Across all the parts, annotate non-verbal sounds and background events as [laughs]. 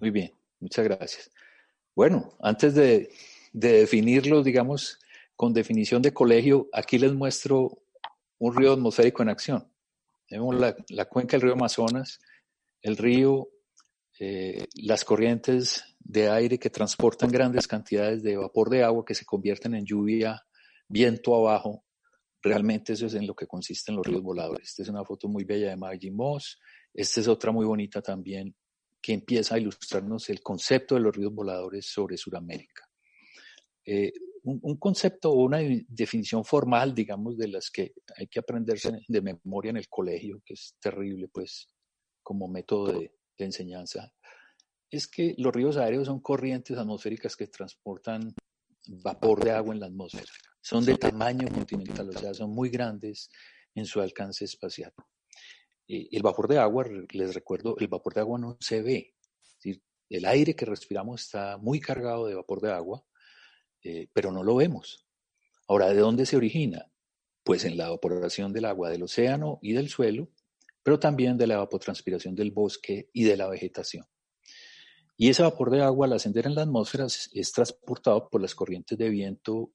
Muy bien, muchas gracias. Bueno, antes de, definirlo, digamos, con definición de colegio, aquí les muestro un río atmosférico en acción. Vemos la, cuenca del río Amazonas, el río, eh, las corrientes de aire que transportan grandes cantidades de vapor de agua que se convierten en lluvia, viento abajo. Realmente eso es en lo que consisten los ríos voladores. Esta es una foto muy bella de Maggie Moss. Esta es otra muy bonita también que empieza a ilustrarnos el concepto de los ríos voladores sobre Sudamérica. Eh, un, concepto o una definición formal, digamos, de las que hay que aprenderse de memoria en el colegio, que es terrible, pues, como método de, de enseñanza, es que los ríos aéreos son corrientes atmosféricas que transportan vapor de agua en la atmósfera. Son de tamaño continental, o sea, son muy grandes en su alcance espacial. Eh, el vapor de agua, les recuerdo, el vapor de agua no se ve. El aire que respiramos está muy cargado de vapor de agua, eh, pero no lo vemos. Ahora, ¿de dónde se origina? Pues en la evaporación del agua del océano y del suelo, pero también de la evapotranspiración del bosque y de la vegetación. Y ese vapor de agua al ascender en la atmósfera es transportado por las corrientes de viento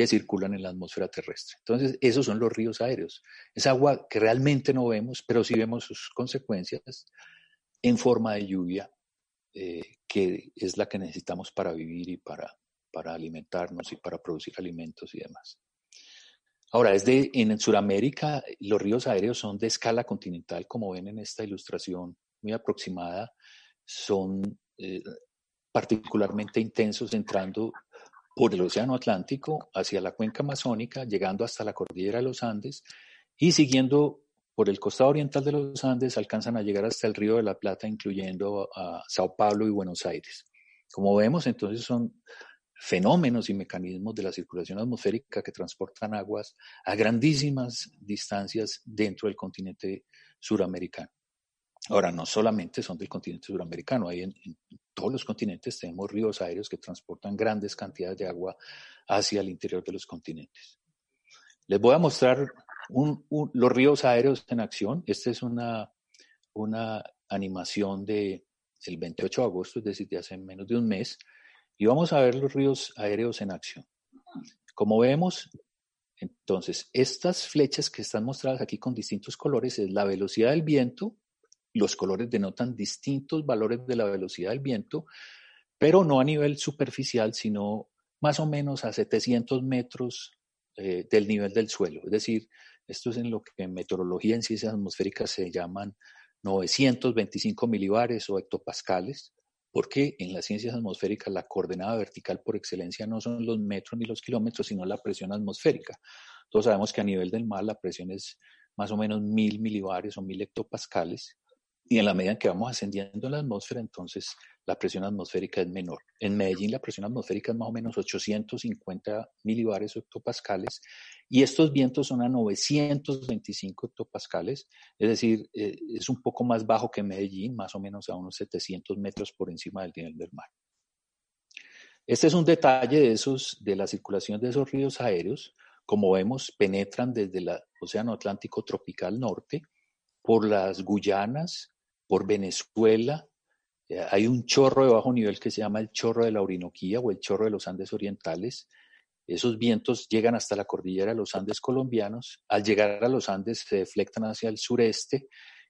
que circulan en la atmósfera terrestre. Entonces, esos son los ríos aéreos. Es agua que realmente no vemos, pero sí vemos sus consecuencias en forma de lluvia, eh, que es la que necesitamos para vivir y para, para alimentarnos y para producir alimentos y demás. Ahora, desde en Sudamérica, los ríos aéreos son de escala continental, como ven en esta ilustración muy aproximada, son eh, particularmente intensos, entrando por el Océano Atlántico hacia la cuenca amazónica, llegando hasta la cordillera de los Andes y siguiendo por el costado oriental de los Andes alcanzan a llegar hasta el Río de la Plata, incluyendo a Sao Paulo y Buenos Aires. Como vemos, entonces son fenómenos y mecanismos de la circulación atmosférica que transportan aguas a grandísimas distancias dentro del continente suramericano. Ahora, no solamente son del continente suramericano, hay en, todos los continentes tenemos ríos aéreos que transportan grandes cantidades de agua hacia el interior de los continentes. Les voy a mostrar los ríos aéreos en acción. Esta es una, una animación del 28 de agosto, es decir, de hace menos de un mes, y vamos a ver los ríos aéreos en acción. Como vemos, entonces, estas flechas que están mostradas aquí con distintos colores es la velocidad del viento los colores denotan distintos valores de la velocidad del viento, pero no a nivel superficial, sino más o menos a 700 metros eh, del nivel del suelo. Es decir, esto es en lo que en meteorología en ciencias atmosféricas se llaman 925 milibares o hectopascales, porque en las ciencias atmosféricas la coordenada vertical por excelencia no son los metros ni los kilómetros, sino la presión atmosférica. Todos sabemos que a nivel del mar la presión es más o menos mil milibares o mil hectopascales, y en la medida en que vamos ascendiendo en la atmósfera, entonces la presión atmosférica es menor. En Medellín la presión atmosférica es más o menos 850 milibares o hectopascales y estos vientos son a 925 hectopascales, es decir, eh, es un poco más bajo que Medellín, más o menos a unos 700 metros por encima del nivel del mar. Este es un detalle de, esos, de la circulación de esos ríos aéreos. Como vemos, penetran desde el Océano Atlántico tropical norte por las Guyanas, por Venezuela. Eh, hay un chorro de bajo nivel que se llama el chorro de la Orinoquía o el chorro de los Andes orientales. Esos vientos llegan hasta la cordillera de los Andes colombianos. Al llegar a los Andes se deflectan hacia el sureste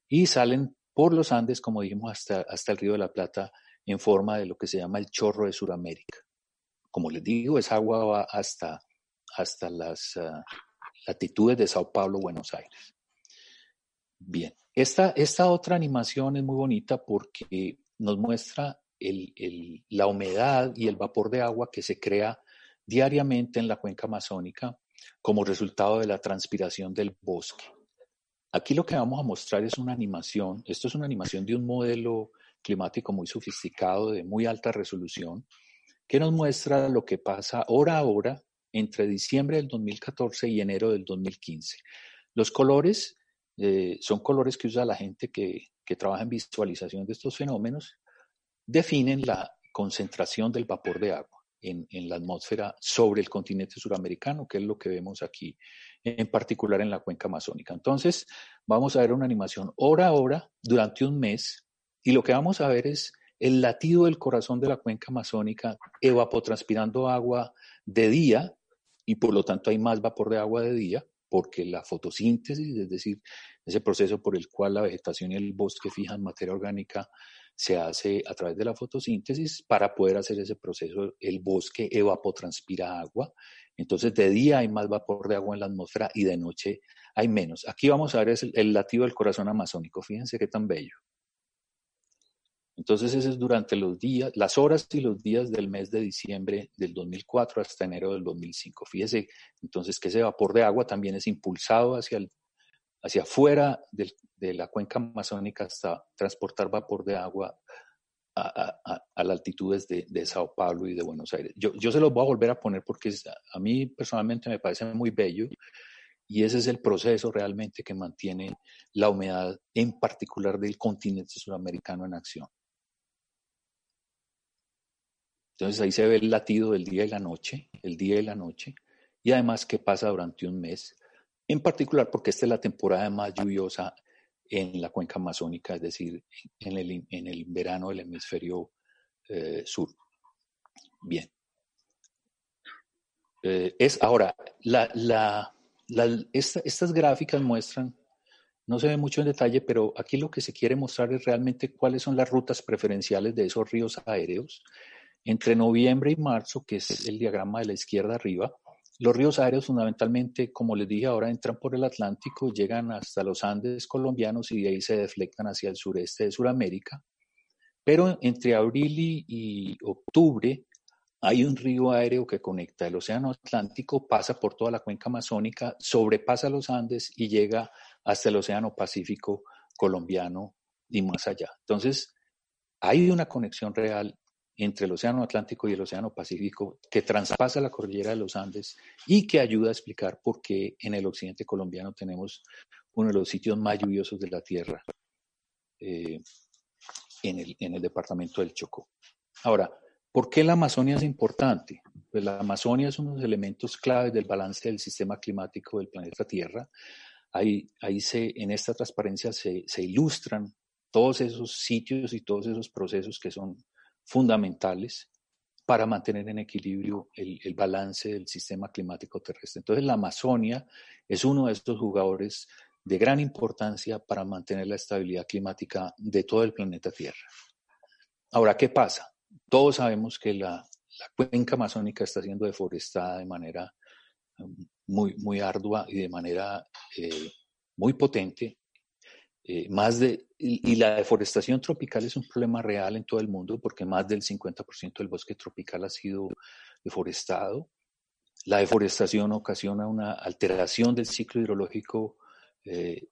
y salen por los Andes, como dijimos, hasta, hasta el Río de la Plata en forma de lo que se llama el chorro de Sudamérica. Como les digo, esa agua va hasta, hasta las ah, latitudes de Sao Paulo, Buenos Aires. Bien, esta, otra animación es muy bonita porque nos muestra la humedad y el vapor de agua que se crea diariamente en la cuenca amazónica como resultado de la transpiración del bosque. aquí lo que vamos a mostrar es una animación. Esto es una animación de un modelo climático muy sofisticado, de muy alta resolución, que nos muestra lo que pasa hora a hora entre diciembre del 2014 y enero del 2015. Los colores eh, son colores que usa la gente que, que trabaja en visualización de estos fenómenos, definen la concentración del vapor de agua en, en, la atmósfera sobre el continente suramericano, que es lo que vemos aquí, en particular en la cuenca amazónica. Entonces, vamos a ver una animación hora a hora durante un mes y lo que vamos a ver es el latido del corazón de la cuenca amazónica evapotranspirando agua de día y por lo tanto hay más vapor de agua de día porque la fotosíntesis, es decir, ese proceso por el cual la vegetación y el bosque fijan materia orgánica se hace a través de la fotosíntesis para poder hacer ese proceso. El bosque evapotranspira agua, entonces de día hay más vapor de agua en la atmósfera y de noche hay menos. Aquí vamos a ver el, el latido del corazón amazónico, fíjense qué tan bello. Entonces, ese es durante los días, las horas y los días del mes de diciembre del 2004 hasta enero del 2005. Fíjese entonces que ese vapor de agua también es impulsado hacia, el, hacia afuera de la cuenca amazónica hasta transportar vapor de agua a, las altitudes de, Sao Paulo y de Buenos Aires. Yo, yo se los voy a volver a poner porque a mí personalmente me parece muy bello y ese es el proceso realmente que mantiene la humedad, en particular del continente sudamericano, en acción. Entonces ahí se ve el latido del día y la noche, el día y la noche, y además qué pasa durante un mes, en particular porque esta es la temporada más lluviosa en la cuenca amazónica, es decir, en el, en el verano del hemisferio eh, sur. Bien. Eh, es ahora, la, la, la, esta, estas gráficas muestran, no se ve mucho en detalle, pero aquí lo que se quiere mostrar es realmente cuáles son las rutas preferenciales de esos ríos aéreos entre noviembre y marzo, que es el diagrama de la izquierda arriba, los ríos aéreos fundamentalmente, como les dije ahora, entran por el Atlántico, llegan hasta los Andes colombianos y de ahí se deflectan hacia el sureste de Sudamérica. Pero entre abril y, y, octubre hay un río aéreo que conecta el Océano Atlántico, pasa por toda la cuenca amazónica, sobrepasa los Andes y llega hasta el Océano Pacífico colombiano y más allá. Entonces, hay una conexión real entre el Océano Atlántico y el Océano Pacífico que traspasa la cordillera de los Andes y que ayuda a explicar por qué en el occidente colombiano tenemos uno de los sitios más lluviosos de la Tierra eh, en, el, en el departamento del Chocó. Ahora, ¿por qué la Amazonia es importante? Pues la Amazonia es uno de los elementos claves del balance del sistema climático del planeta Tierra. Ahí, ahí se, en esta transparencia se, se ilustran todos esos sitios y todos esos procesos que son fundamentales para mantener en equilibrio el, balance del sistema climático terrestre. Entonces, la Amazonia es uno de estos jugadores de gran importancia para mantener la estabilidad climática de todo el planeta Tierra. Ahora, ¿qué pasa? Todos sabemos que la, la cuenca amazónica está siendo deforestada de manera um, muy, muy ardua y de manera eh, muy potente eh, más de, y, la deforestación tropical es un problema real en todo el mundo porque más del 50% del bosque tropical ha sido deforestado. La deforestación ocasiona una alteración del ciclo hidrológico, eh,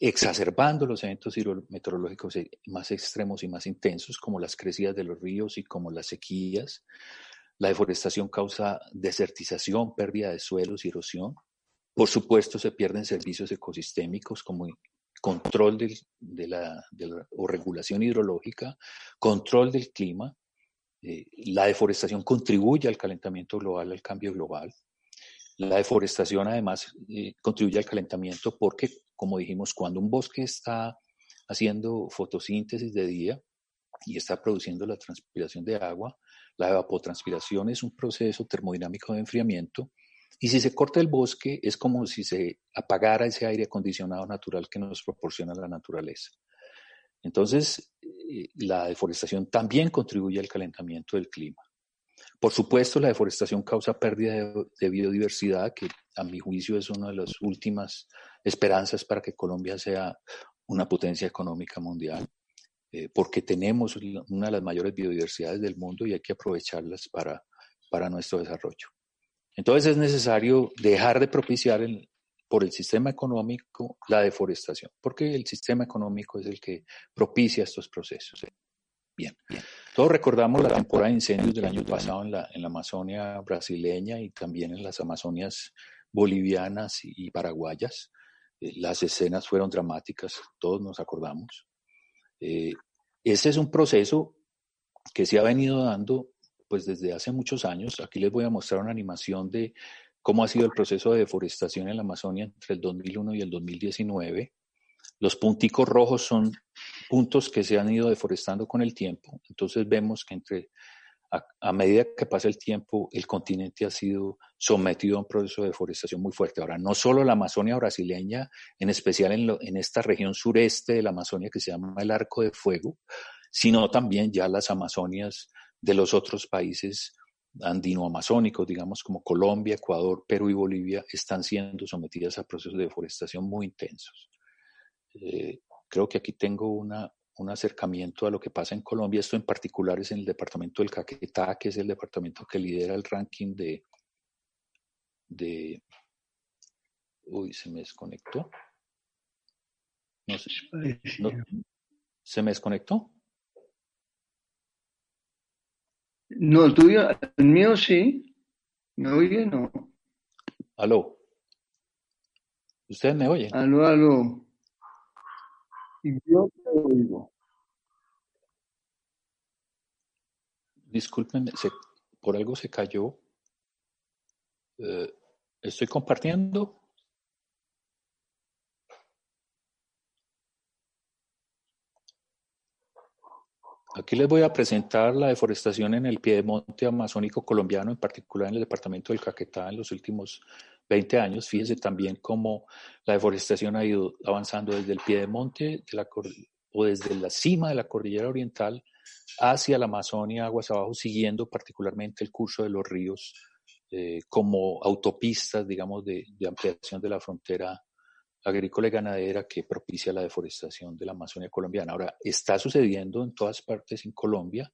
exacerbando los eventos hidrometeorológicos más extremos y más intensos, como las crecidas de los ríos y como las sequías. La deforestación causa desertización, pérdida de suelos y erosión. Por supuesto, se pierden servicios ecosistémicos como control de, la, o regulación hidrológica, control del clima. Eh, la deforestación contribuye al calentamiento global, al cambio global. La deforestación además eh, contribuye al calentamiento porque, como dijimos, cuando un bosque está haciendo fotosíntesis de día y está produciendo la transpiración de agua, la evapotranspiración es un proceso termodinámico de enfriamiento y si se corta el bosque, es como si se apagara ese aire acondicionado natural que nos proporciona la naturaleza. Entonces, eh, la deforestación también contribuye al calentamiento del clima. Por supuesto, la deforestación causa pérdida de, biodiversidad, que a mi juicio es una de las últimas esperanzas para que Colombia sea una potencia económica mundial, eh, porque tenemos una de las mayores biodiversidades del mundo y hay que aprovecharlas para, para nuestro desarrollo. Entonces es necesario dejar de propiciar el, por el sistema económico la deforestación, porque el sistema económico es el que propicia estos procesos. Bien, todos recordamos la temporada de incendios del año pasado en la, en la Amazonia brasileña y también en las Amazonias bolivianas y, paraguayas. Eh, las escenas fueron dramáticas, todos nos acordamos. Eh, ese es un proceso que se ha venido dando pues desde hace muchos años. Aquí les voy a mostrar una animación de cómo ha sido el proceso de deforestación en la Amazonia entre el 2001 y el 2019. Los punticos rojos son puntos que se han ido deforestando con el tiempo. Entonces vemos que entre a, medida que pasa el tiempo, el continente ha sido sometido a un proceso de deforestación muy fuerte. Ahora, no solo la Amazonia brasileña, en especial en, en esta región sureste de la Amazonia que se llama el Arco de Fuego, sino también ya las Amazonias de los otros países andino-amazónicos, digamos como Colombia, Ecuador, Perú y Bolivia, están siendo sometidas a procesos de deforestación muy intensos. Eh, creo que aquí tengo una, un acercamiento a lo que pasa en Colombia. Esto en particular es en el departamento del Caquetá, que es el departamento que lidera el ranking de... de uy, se me desconectó. No sé. ¿Se me desconectó? No, el tuyo, el mío sí. ¿Me oye? No. Aló. ¿Ustedes me oyen? Aló, aló. Yo te oigo. Discúlpenme, por algo se cayó. Eh, estoy compartiendo. Aquí les voy a presentar la deforestación en el piedemonte amazónico colombiano, en particular en el departamento del Caquetá en los últimos 20 años. Fíjense también cómo la deforestación ha ido avanzando desde el piedemonte de la, o desde la cima de la cordillera oriental hacia la Amazonia, aguas abajo, siguiendo particularmente el curso de los ríos eh, como autopistas, digamos, de ampliación de la frontera agrícola y ganadera que propicia la deforestación de la Amazonia colombiana. Ahora, está sucediendo en todas partes en Colombia,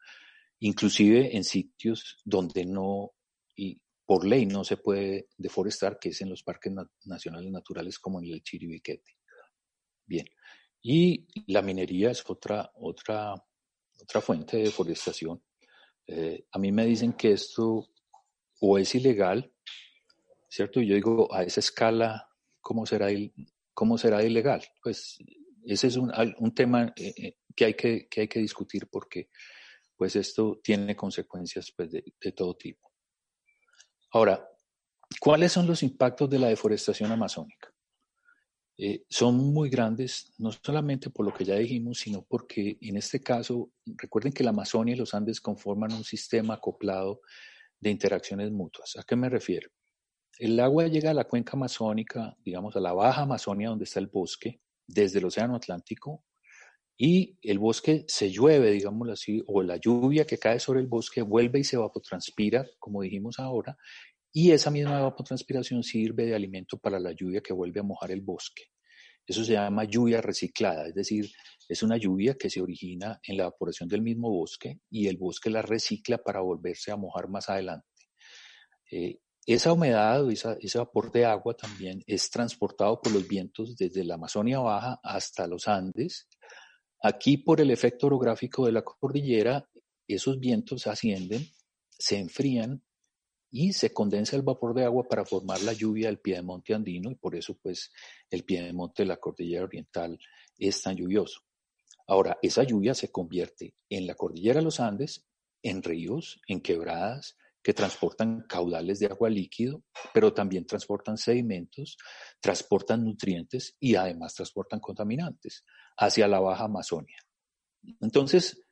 inclusive en sitios donde no, y por ley no se puede deforestar, que es en los parques nacionales naturales como en el Chiribiquete. Bien. Y la minería es otra, otra, otra fuente de deforestación. Eh, a mí me dicen que esto o es ilegal, ¿cierto? Y yo digo, a esa escala, ¿cómo será el, ¿cómo será ilegal? Pues ese es un, tema eh, eh, que, hay que, hay que discutir porque pues esto tiene consecuencias pues, de, todo tipo. Ahora, ¿cuáles son los impactos de la deforestación amazónica? Eh, son muy grandes, no solamente por lo que ya dijimos, sino porque en este caso, recuerden que la Amazonia y los Andes conforman un sistema acoplado de interacciones mutuas. ¿A qué me refiero? El agua llega a la cuenca amazónica, digamos a la baja Amazonia donde está el bosque, desde el Océano Atlántico, y el bosque se llueve, digámoslo así, o la lluvia que cae sobre el bosque vuelve y se evapotranspira, como dijimos ahora, y esa misma evapotranspiración sirve de alimento para la lluvia que vuelve a mojar el bosque. Eso se llama lluvia reciclada, es decir, es una lluvia que se origina en la evaporación del mismo bosque y el bosque la recicla para volverse a mojar más adelante. Eh, esa humedad o ese vapor de agua también es transportado por los vientos desde la Amazonia Baja hasta los Andes. Aquí, por el efecto orográfico de la cordillera, esos vientos ascienden, se enfrían y se condensa el vapor de agua para formar la lluvia del piedemonte andino y por eso pues el piedemonte de la cordillera oriental es tan lluvioso. Ahora, esa lluvia se convierte en la cordillera de los Andes, en ríos, en quebradas, que transportan caudales de agua líquido, pero también transportan sedimentos, transportan nutrientes y además transportan contaminantes hacia la Baja Amazonia. Entonces,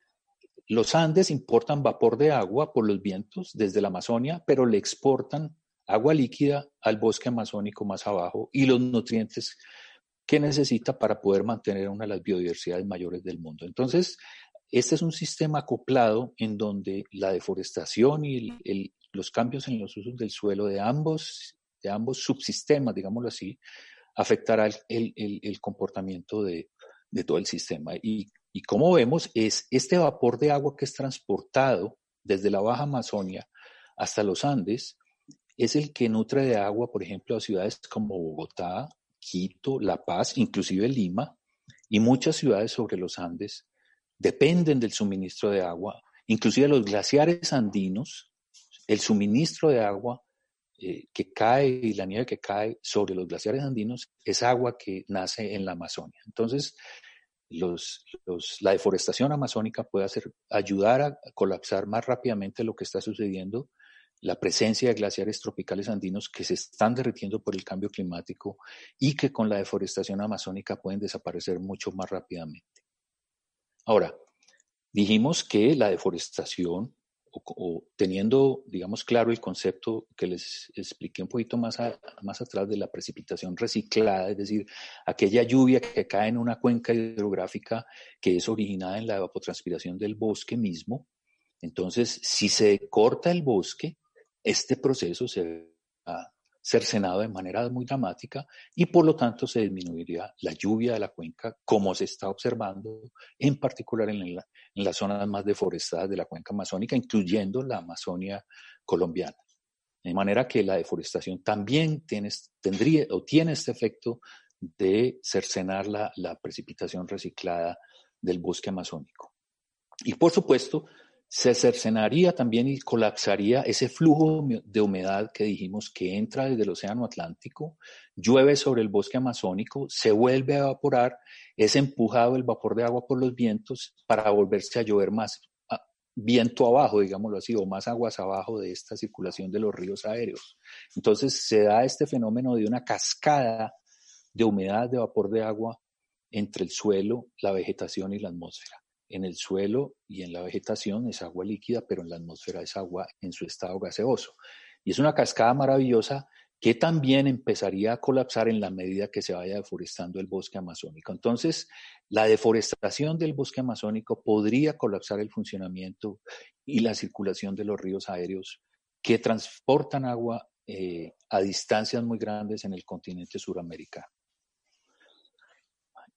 los Andes importan vapor de agua por los vientos desde la Amazonia, pero le exportan agua líquida al bosque amazónico más abajo y los nutrientes que necesita para poder mantener una de las biodiversidades mayores del mundo. Entonces, este es un sistema acoplado en donde la deforestación y los cambios en los usos del suelo de ambos, de ambos subsistemas, digámoslo así, afectará el, comportamiento de, todo el sistema. Y, como vemos, es este vapor de agua que es transportado desde la Baja Amazonia hasta los Andes, es el que nutre de agua, por ejemplo, a ciudades como Bogotá, Quito, La Paz, inclusive Lima, y muchas ciudades sobre los Andes dependen del suministro de agua, inclusive los glaciares andinos, el suministro de agua eh, que cae y la nieve que cae sobre los glaciares andinos es agua que nace en la Amazonia. Entonces, la deforestación amazónica puede hacer, ayudar a colapsar más rápidamente lo que está sucediendo, la presencia de glaciares tropicales andinos que se están derritiendo por el cambio climático y que con la deforestación amazónica pueden desaparecer mucho más rápidamente. Ahora, dijimos que la deforestación o, teniendo, digamos, claro el concepto que les expliqué un poquito más, más atrás de la precipitación reciclada, es decir, aquella lluvia que cae en una cuenca hidrográfica que es originada en la evapotranspiración del bosque mismo. Entonces, si se corta el bosque, este proceso se va cercenado de manera muy dramática y por lo tanto se disminuiría la lluvia de la cuenca como se está observando en particular en, las zonas más deforestadas de la cuenca amazónica, incluyendo la Amazonia colombiana. De manera que la deforestación también tiene, tendría o tiene este efecto de cercenar la, la precipitación reciclada del bosque amazónico. Y por supuesto, se cercenaría también y colapsaría ese flujo de humedad que dijimos que entra desde el Océano Atlántico, llueve sobre el bosque amazónico, se vuelve a evaporar, es empujado el vapor de agua por los vientos para volverse a llover más viento abajo, digámoslo así, o más aguas abajo de esta circulación de los ríos aéreos. Entonces se da este fenómeno de una cascada de humedad de vapor de agua entre el suelo, la vegetación y la atmósfera en el suelo y en la vegetación es agua líquida, pero en la atmósfera es agua en su estado gaseoso. Y es una cascada maravillosa que también empezaría a colapsar en la medida que se vaya deforestando el bosque amazónico. Entonces, la deforestación del bosque amazónico podría colapsar el funcionamiento y la circulación de los ríos aéreos que transportan agua eh, a distancias muy grandes en el continente suramericano.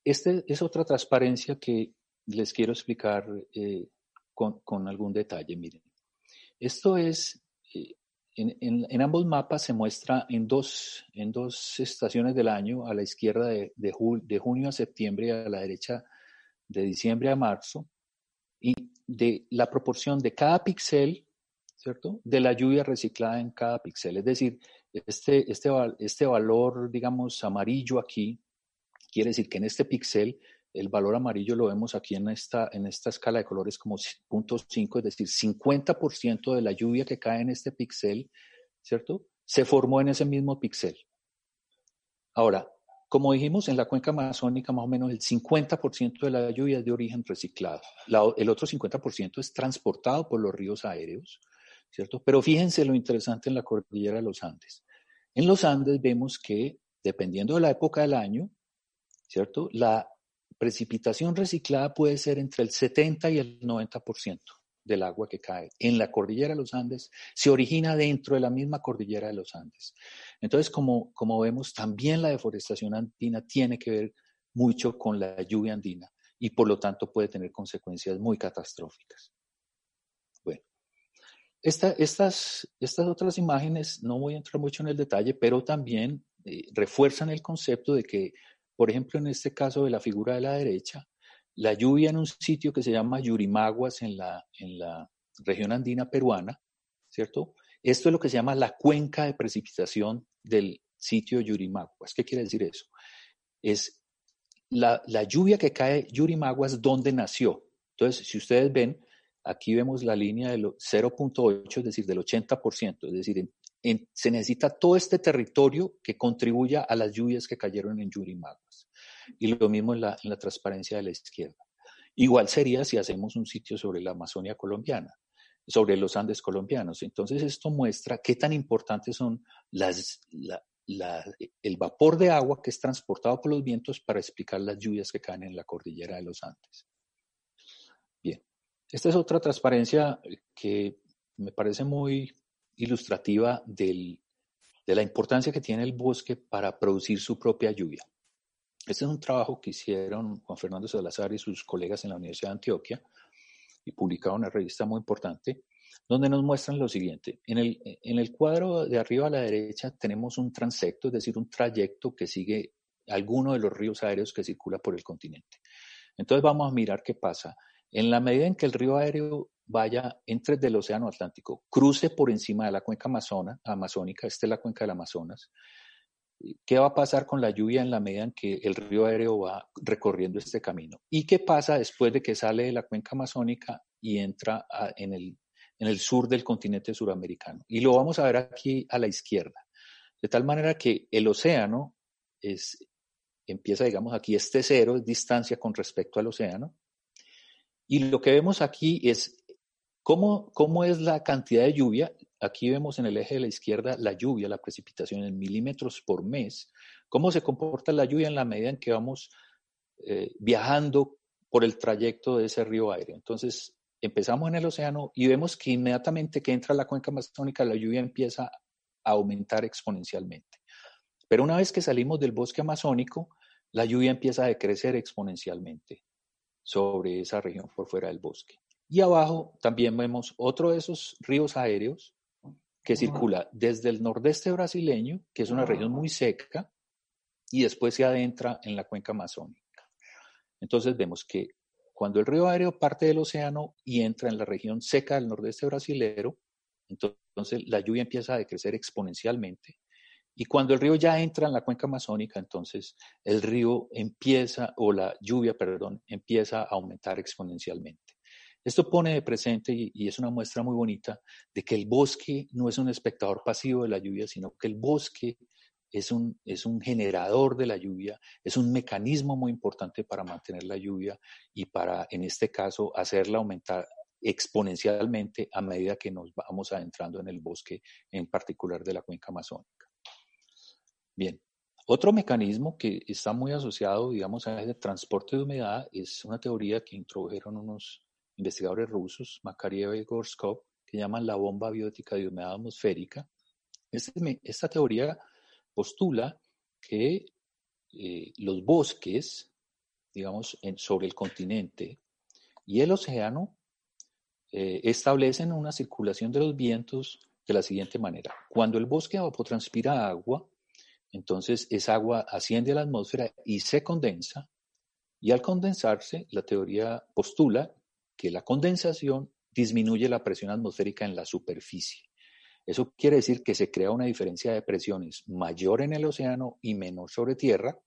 Esta es otra transparencia que les quiero explicar eh, con, algún detalle. Miren, esto es, eh, en, ambos mapas se muestra en dos, en dos estaciones del año, a la izquierda de, de, junio a septiembre y a la derecha de diciembre a marzo, y de la proporción de cada píxel, ¿cierto? De la lluvia reciclada en cada píxel. Es decir, este, este, este valor, digamos, amarillo aquí, quiere decir que en este píxel el valor amarillo lo vemos aquí en esta, en esta escala de colores como 0.5, es decir, 50% de la lluvia que cae en este píxel, ¿cierto? Se formó en ese mismo píxel. Ahora, como dijimos, en la cuenca amazónica más o menos el 50% de la lluvia es de origen reciclado. el otro 50% es transportado por los ríos aéreos, ¿cierto? Pero fíjense lo interesante en la cordillera de los Andes. En los Andes vemos que, dependiendo de la época del año, ¿cierto? La precipitación reciclada puede ser entre el 70 y el 90% del agua que cae en la cordillera de los Andes se origina dentro de la misma cordillera de los Andes. Entonces, como, como vemos, también la deforestación andina tiene que ver mucho con la lluvia andina y por lo tanto puede tener consecuencias muy catastróficas. Bueno, estas, estas otras imágenes, no voy a entrar mucho en el detalle, pero también eh, refuerzan el concepto de que por ejemplo, en este caso de la figura de la derecha, la lluvia en un sitio que se llama Yurimaguas en la, región andina peruana, ¿cierto? Esto es lo que se llama la cuenca de precipitación del sitio Yurimaguas. ¿Qué quiere decir eso? Es la, lluvia que cae Yurimaguas donde nació. Entonces, si ustedes ven, aquí vemos la línea del 0.8, es decir, del 80%, es decir, se necesita todo este territorio que contribuya a las lluvias que cayeron en Yurimaguas. Y lo mismo en la, transparencia de la izquierda. Igual sería si hacemos un sitio sobre la Amazonia colombiana, sobre los Andes colombianos. Entonces esto muestra qué tan importantes son las, el vapor de agua que es transportado por los vientos para explicar las lluvias que caen en la cordillera de los Andes. Bien, esta es otra transparencia que me parece muy ilustrativa de la importancia que tiene el bosque para producir su propia lluvia. Este es un trabajo que hicieron Juan Fernando Salazar y sus colegas en la Universidad de Antioquia y publicaron una revista muy importante. donde nos muestran lo siguiente. En el, en el cuadro de arriba a la derecha tenemos un transecto, es decir, un trayecto que sigue alguno de los ríos aéreos que circula por el continente. Entonces vamos a mirar qué pasa. En la medida en que el río aéreo vaya entre del Océano Atlántico, cruce por encima de la cuenca amazona, amazónica, esta es la cuenca del Amazonas, ¿qué va a pasar con la lluvia en la medida en que el río aéreo va recorriendo este camino? ¿Y qué pasa después de que sale de la cuenca amazónica y entra en, el, en el sur del continente suramericano? Y lo vamos a ver aquí a la izquierda. De tal manera que el océano es, empieza, digamos, aquí este cero, es distancia con respecto al océano. Y lo que vemos aquí es cómo, cómo es la cantidad de lluvia. Aquí vemos en el eje de la izquierda la lluvia, la precipitación en milímetros por mes. Cómo se comporta la lluvia en la medida en que vamos eh, viajando por el trayecto de ese río aéreo. Entonces, empezamos en el océano y vemos que inmediatamente que entra la cuenca amazónica, la lluvia empieza a aumentar exponencialmente. Pero una vez que salimos del bosque amazónico, la lluvia empieza a decrecer exponencialmente sobre esa región por fuera del bosque. Y abajo también vemos otro de esos ríos aéreos que circula desde el nordeste brasileño, que es una región muy seca, y después se adentra en la cuenca amazónica. Entonces vemos que cuando el río aéreo parte del océano y entra en la región seca del nordeste brasilero, entonces la lluvia empieza a decrecer exponencialmente y cuando el río ya entra en la cuenca amazónica, entonces el río empieza, o la lluvia, perdón, empieza a aumentar exponencialmente. Esto pone de presente, y, es una muestra muy bonita, de que el bosque no es un espectador pasivo de la lluvia, sino que el bosque es un, es un generador de la lluvia, es un mecanismo muy importante para mantener la lluvia y para, en este caso, hacerla aumentar exponencialmente a medida que nos vamos adentrando en el bosque, en particular de la cuenca amazónica. Bien, otro mecanismo que está muy asociado, digamos, a ese transporte de humedad es una teoría que introdujeron unos investigadores rusos, Makariev y Gorskov, que llaman la bomba biótica de humedad atmosférica. Este esta teoría postula que eh, los bosques, digamos, sobre el continente y el océano eh, establecen una circulación de los vientos de la siguiente manera. Cuando el bosque evapotranspira agua, entonces esa agua asciende a la atmósfera y se condensa, y al condensarse, la teoría postula que la condensación disminuye la presión atmosférica en la superficie. Eso quiere decir que se crea una diferencia de presiones mayor en el océano y menor sobre tierra,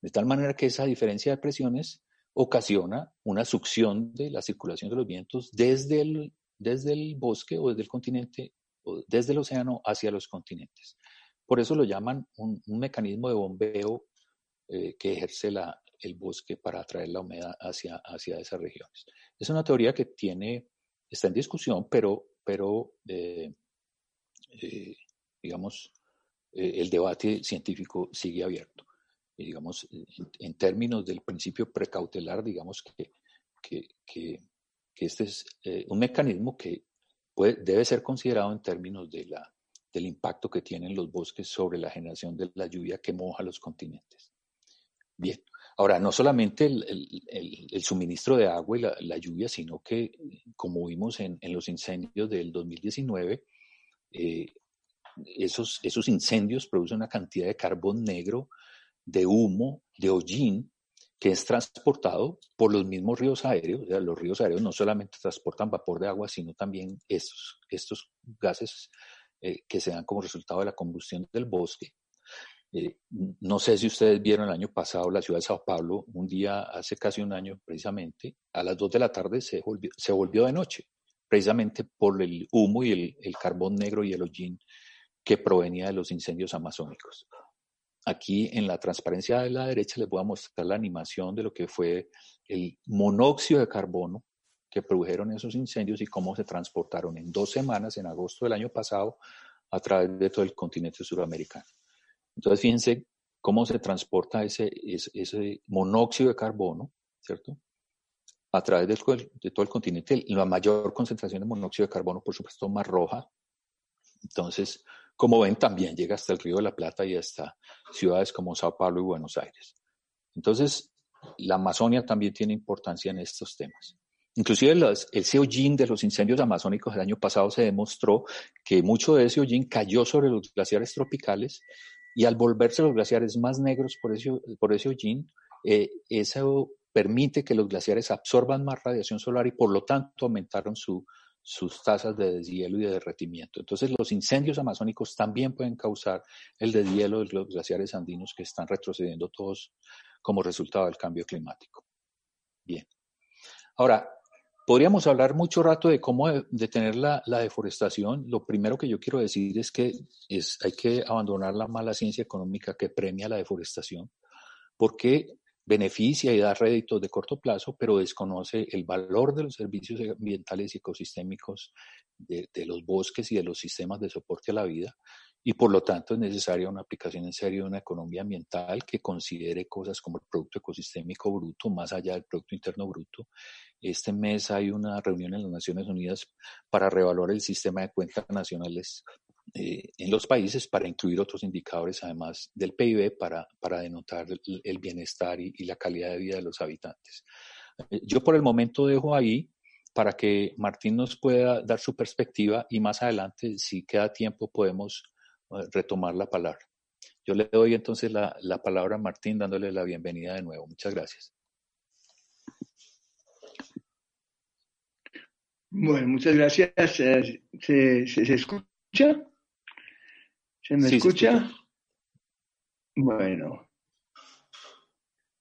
de tal manera que esa diferencia de presiones ocasiona una succión de la circulación de los vientos desde el, desde el bosque o desde el continente o desde el océano hacia los continentes. Por eso lo llaman un, mecanismo de bombeo eh, que ejerce la, el bosque para atraer la humedad hacia, hacia esas regiones. Es una teoría que tiene, está en discusión, pero, pero eh, eh, digamos, el debate científico sigue abierto. Y digamos, en, términos del principio precautelar, digamos que, que, que, este es un mecanismo que debe ser considerado en términos de la del impacto que tienen los bosques sobre la generación de la lluvia que moja los continentes. Bien, ahora no solamente el, suministro de agua y la, lluvia, sino que, como vimos en, los incendios del 2019, eh, esos, esos incendios producen una cantidad de carbón negro, de humo, de hollín, que es transportado por los mismos ríos aéreos. Los ríos aéreos no solamente transportan vapor de agua, sino también estos, estos gases eh, que se dan como resultado de la combustión del bosque. Eh, no sé si ustedes vieron el año pasado la ciudad de Sao Paulo, un día, hace casi un año precisamente, a las 2 de la tarde se volvió, de noche, precisamente por el humo y el, el carbón negro y el hollín que provenía de los incendios amazónicos. Aquí en la transparencia de la derecha les voy a mostrar la animación de lo que fue el monóxido de carbono que produjeron esos incendios y cómo se transportaron en dos semanas, en agosto del año pasado, a través de todo el continente suramericano. Entonces, fíjense cómo se transporta ese, ese, monóxido de carbono, ¿cierto? A través de, de, todo el continente. La mayor concentración de monóxido de carbono, por supuesto, más roja. Entonces, como ven, también llega hasta el Río de la Plata y hasta ciudades como Sao Paulo y Buenos Aires. Entonces, la Amazonia también tiene importancia en estos temas. Inclusive ese hollín de los incendios amazónicos el año pasado se demostró que mucho de ese hollín cayó sobre los glaciares tropicales y al volverse los glaciares más negros por ese, por hollín, eh, eso permite que los glaciares absorban más radiación solar y por lo tanto aumentaron su, sus tasas de deshielo y de derretimiento. Entonces los incendios amazónicos también pueden causar el deshielo de los glaciares andinos que están retrocediendo todos como resultado del cambio climático. Bien. Ahora, podríamos hablar mucho rato de cómo detener la, la, deforestación. Lo primero que yo quiero decir es que es, hay que abandonar la mala ciencia económica que premia la deforestación, porque beneficia y da réditos de corto plazo, pero desconoce el valor de los servicios ambientales y ecosistémicos de, los bosques y de los sistemas de soporte a la vida. Y por lo tanto es necesaria una aplicación en serio de una economía ambiental que considere cosas como el Producto Ecosistémico Bruto, más allá del Producto Interno Bruto. Este mes hay una reunión en las Naciones Unidas para revaluar el sistema de cuentas nacionales eh, en los países para incluir otros indicadores además del PIB para, para denotar el, bienestar y, la calidad de vida de los habitantes. Eh, yo por el momento dejo ahí para que Martín nos pueda dar su perspectiva y más adelante, si queda tiempo, podemos retomar la palabra. Yo le doy entonces la, la palabra a Martín dándole la bienvenida de nuevo. Muchas gracias. Bueno, muchas gracias. ¿Se, se, se escucha? ¿Se me escucha? bueno.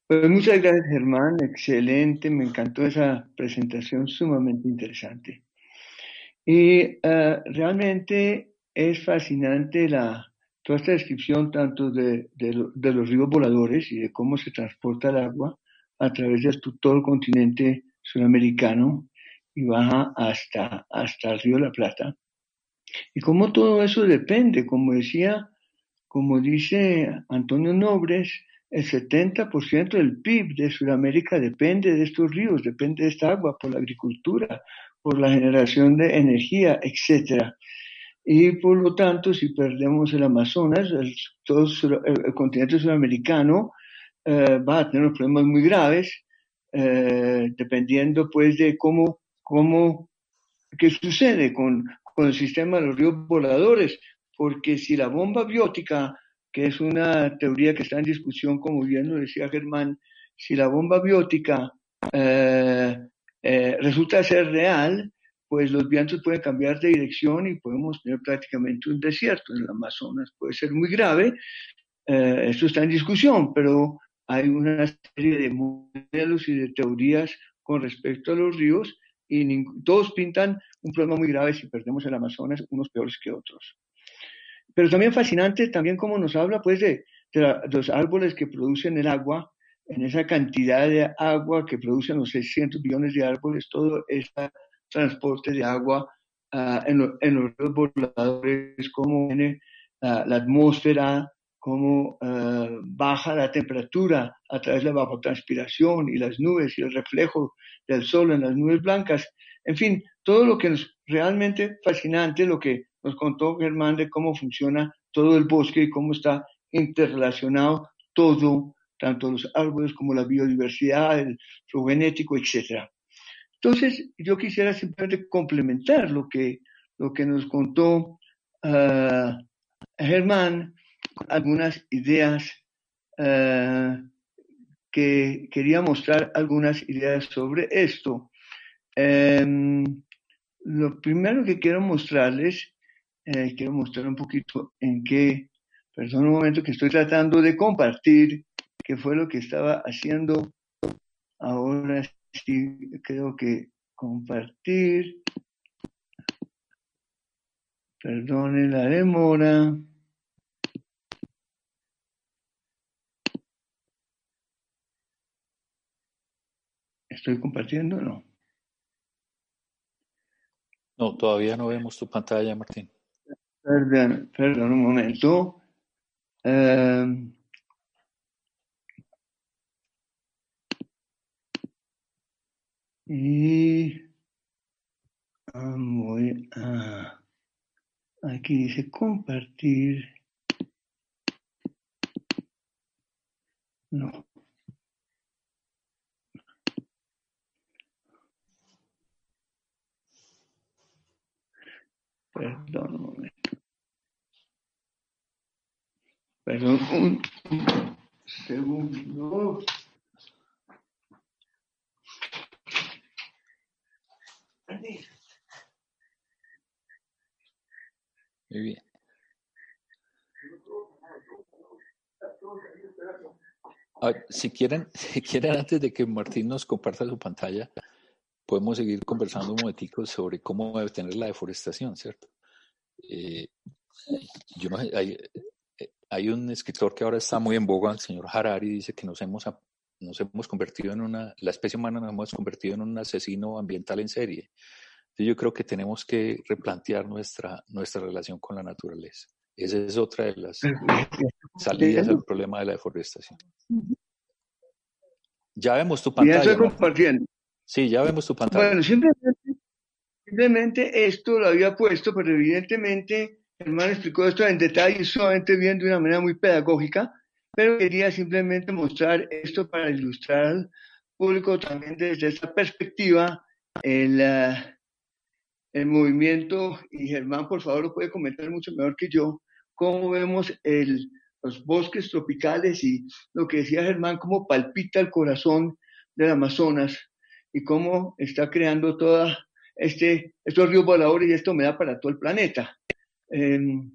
Pues muchas gracias, Germán. Excelente. Me encantó esa presentación sumamente interesante. Y eh, realmente es fascinante la, toda esta descripción tanto de, los ríos voladores y de cómo se transporta el agua a través de todo el continente sudamericano y baja hasta, hasta el río la Plata. Y cómo todo eso depende, como decía, como dice Antonio Nobres, el 70% del PIB de Sudamérica depende de estos ríos, depende de esta agua, por la agricultura, por la generación de energía, etc. Y por lo tanto, si perdemos el Amazonas, el, todo el, continente sudamericano eh, va a tener problemas muy graves, eh, dependiendo pues de cómo, cómo, qué sucede con, con el sistema de los ríos voladores, porque si la bomba biótica, que es una teoría que está en discusión, como bien lo decía Germán, si la bomba biótica eh, eh, resulta ser real, pues los vientos pueden cambiar de dirección y podemos tener prácticamente un desierto en el Amazonas. Puede ser muy grave, eh, esto está en discusión, pero hay una serie de modelos y de teorías con respecto a los ríos y todos pintan un problema muy grave si perdemos el Amazonas, unos peores que otros. Pero también fascinante, también como nos habla pues de, los árboles que producen el agua, en esa cantidad de agua que producen los 600 billones de árboles, todo ese transporte de agua ah, en, los ríos voladores, cómo viene ah, la atmósfera, cómo ah, baja la temperatura a través de la evapotranspiración y las nubes y el reflejo del sol en las nubes blancas. En fin, todo lo que es realmente fascinante, lo que nos contó Germán de cómo funciona todo el bosque y cómo está interrelacionado todo, tanto los árboles como la biodiversidad, el genético, etc. Entonces, yo quisiera simplemente complementar lo que, lo que nos contó uh, Germán, algunas ideas uh, que quería mostrar algunas ideas sobre esto. Em, lo primero que quiero mostrarles, eh, quiero mostrar un poquito en qué, perdón un momento que estoy tratando de compartir, qué fue lo que estaba haciendo. Ahora sí, creo que compartir. Perdone la demora. ¿Estoy compartiendo o no? No, todavía no vemos tu pantalla, Martín. Perdón, perdón un momento. Em, y voy a... Aquí dice compartir. No. Perdón un momento. Perdón, un segundo. Muy bien. Ah, si quieren, [laughs] si quieren, antes de que Martín nos comparta su pantalla, podemos seguir conversando un momentico sobre cómo debe tener la deforestación, ¿cierto? Eh, yo no, hay, hay, un escritor que ahora está muy en boga, el señor Harari, dice que nos hemos, nos hemos convertido en una, la especie humana nos hemos convertido en un asesino ambiental en serie. yo creo que tenemos que replantear nuestra, nuestra relación con la naturaleza. Esa es otra de las salidas al problema de la deforestación. Ya vemos tu pantalla. Ya estoy compartiendo. Sí, ya vemos tu pantalla. Bueno, simplemente, simplemente esto lo había puesto, pero evidentemente hermano explicó esto en detalle, solamente bien de una manera muy pedagógica, pero quería simplemente mostrar esto para ilustrar al público también desde esta perspectiva el, uh, el movimiento, y Germán por favor lo puede comentar mucho mejor que yo, cómo vemos el, los bosques tropicales y lo que decía Germán, cómo palpita el corazón del Amazonas y cómo está creando toda este, estos ríos voladores y esta humedad para todo el planeta. Em,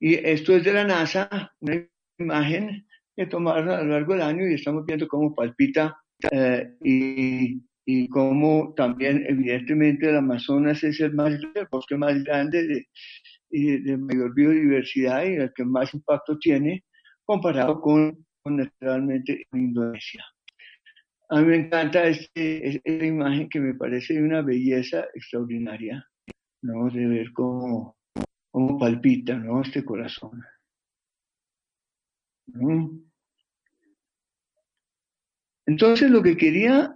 y esto es de la NASA, una imagen que tomaron a lo largo del año y estamos viendo cómo palpita eh, y, y cómo también evidentemente el Amazonas es el, más, el bosque más grande de, y de mayor biodiversidad y el que más impacto tiene comparado con, con naturalmente Indonesia. A mí me encanta esta imagen que me parece de una belleza extraordinaria, ¿no? De ver cómo, cómo palpita, ¿no? Este corazón. Entonces lo que quería,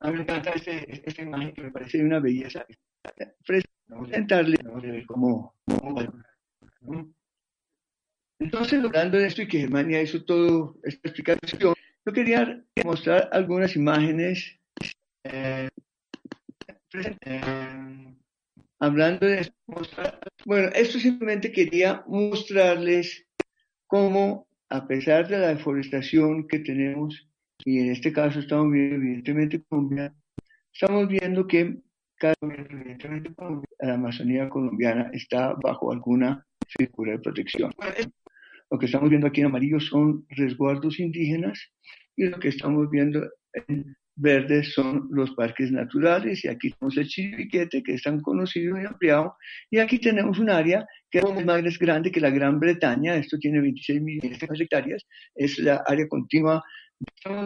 a mí me encanta esta imagen que me parece una belleza ¿no? Sentarle, ¿no? De ver cómo, entonces, hablando de esto y que Germania hizo toda esta explicación, yo quería mostrar algunas imágenes. Eh, hablando de esto, bueno, esto simplemente quería mostrarles cómo, a pesar de la deforestación que tenemos, y en este caso estamos viendo evidentemente Colombia, estamos viendo que evidentemente la Amazonía colombiana está bajo alguna figura de protección. Lo que estamos viendo aquí en amarillo son resguardos indígenas y lo que estamos viendo en verde son los parques naturales y aquí tenemos el Chiribiquete que es tan conocido y ampliado y aquí tenemos un área que es más grande que la Gran Bretaña, esto tiene 26 millones de hectáreas, es la área continua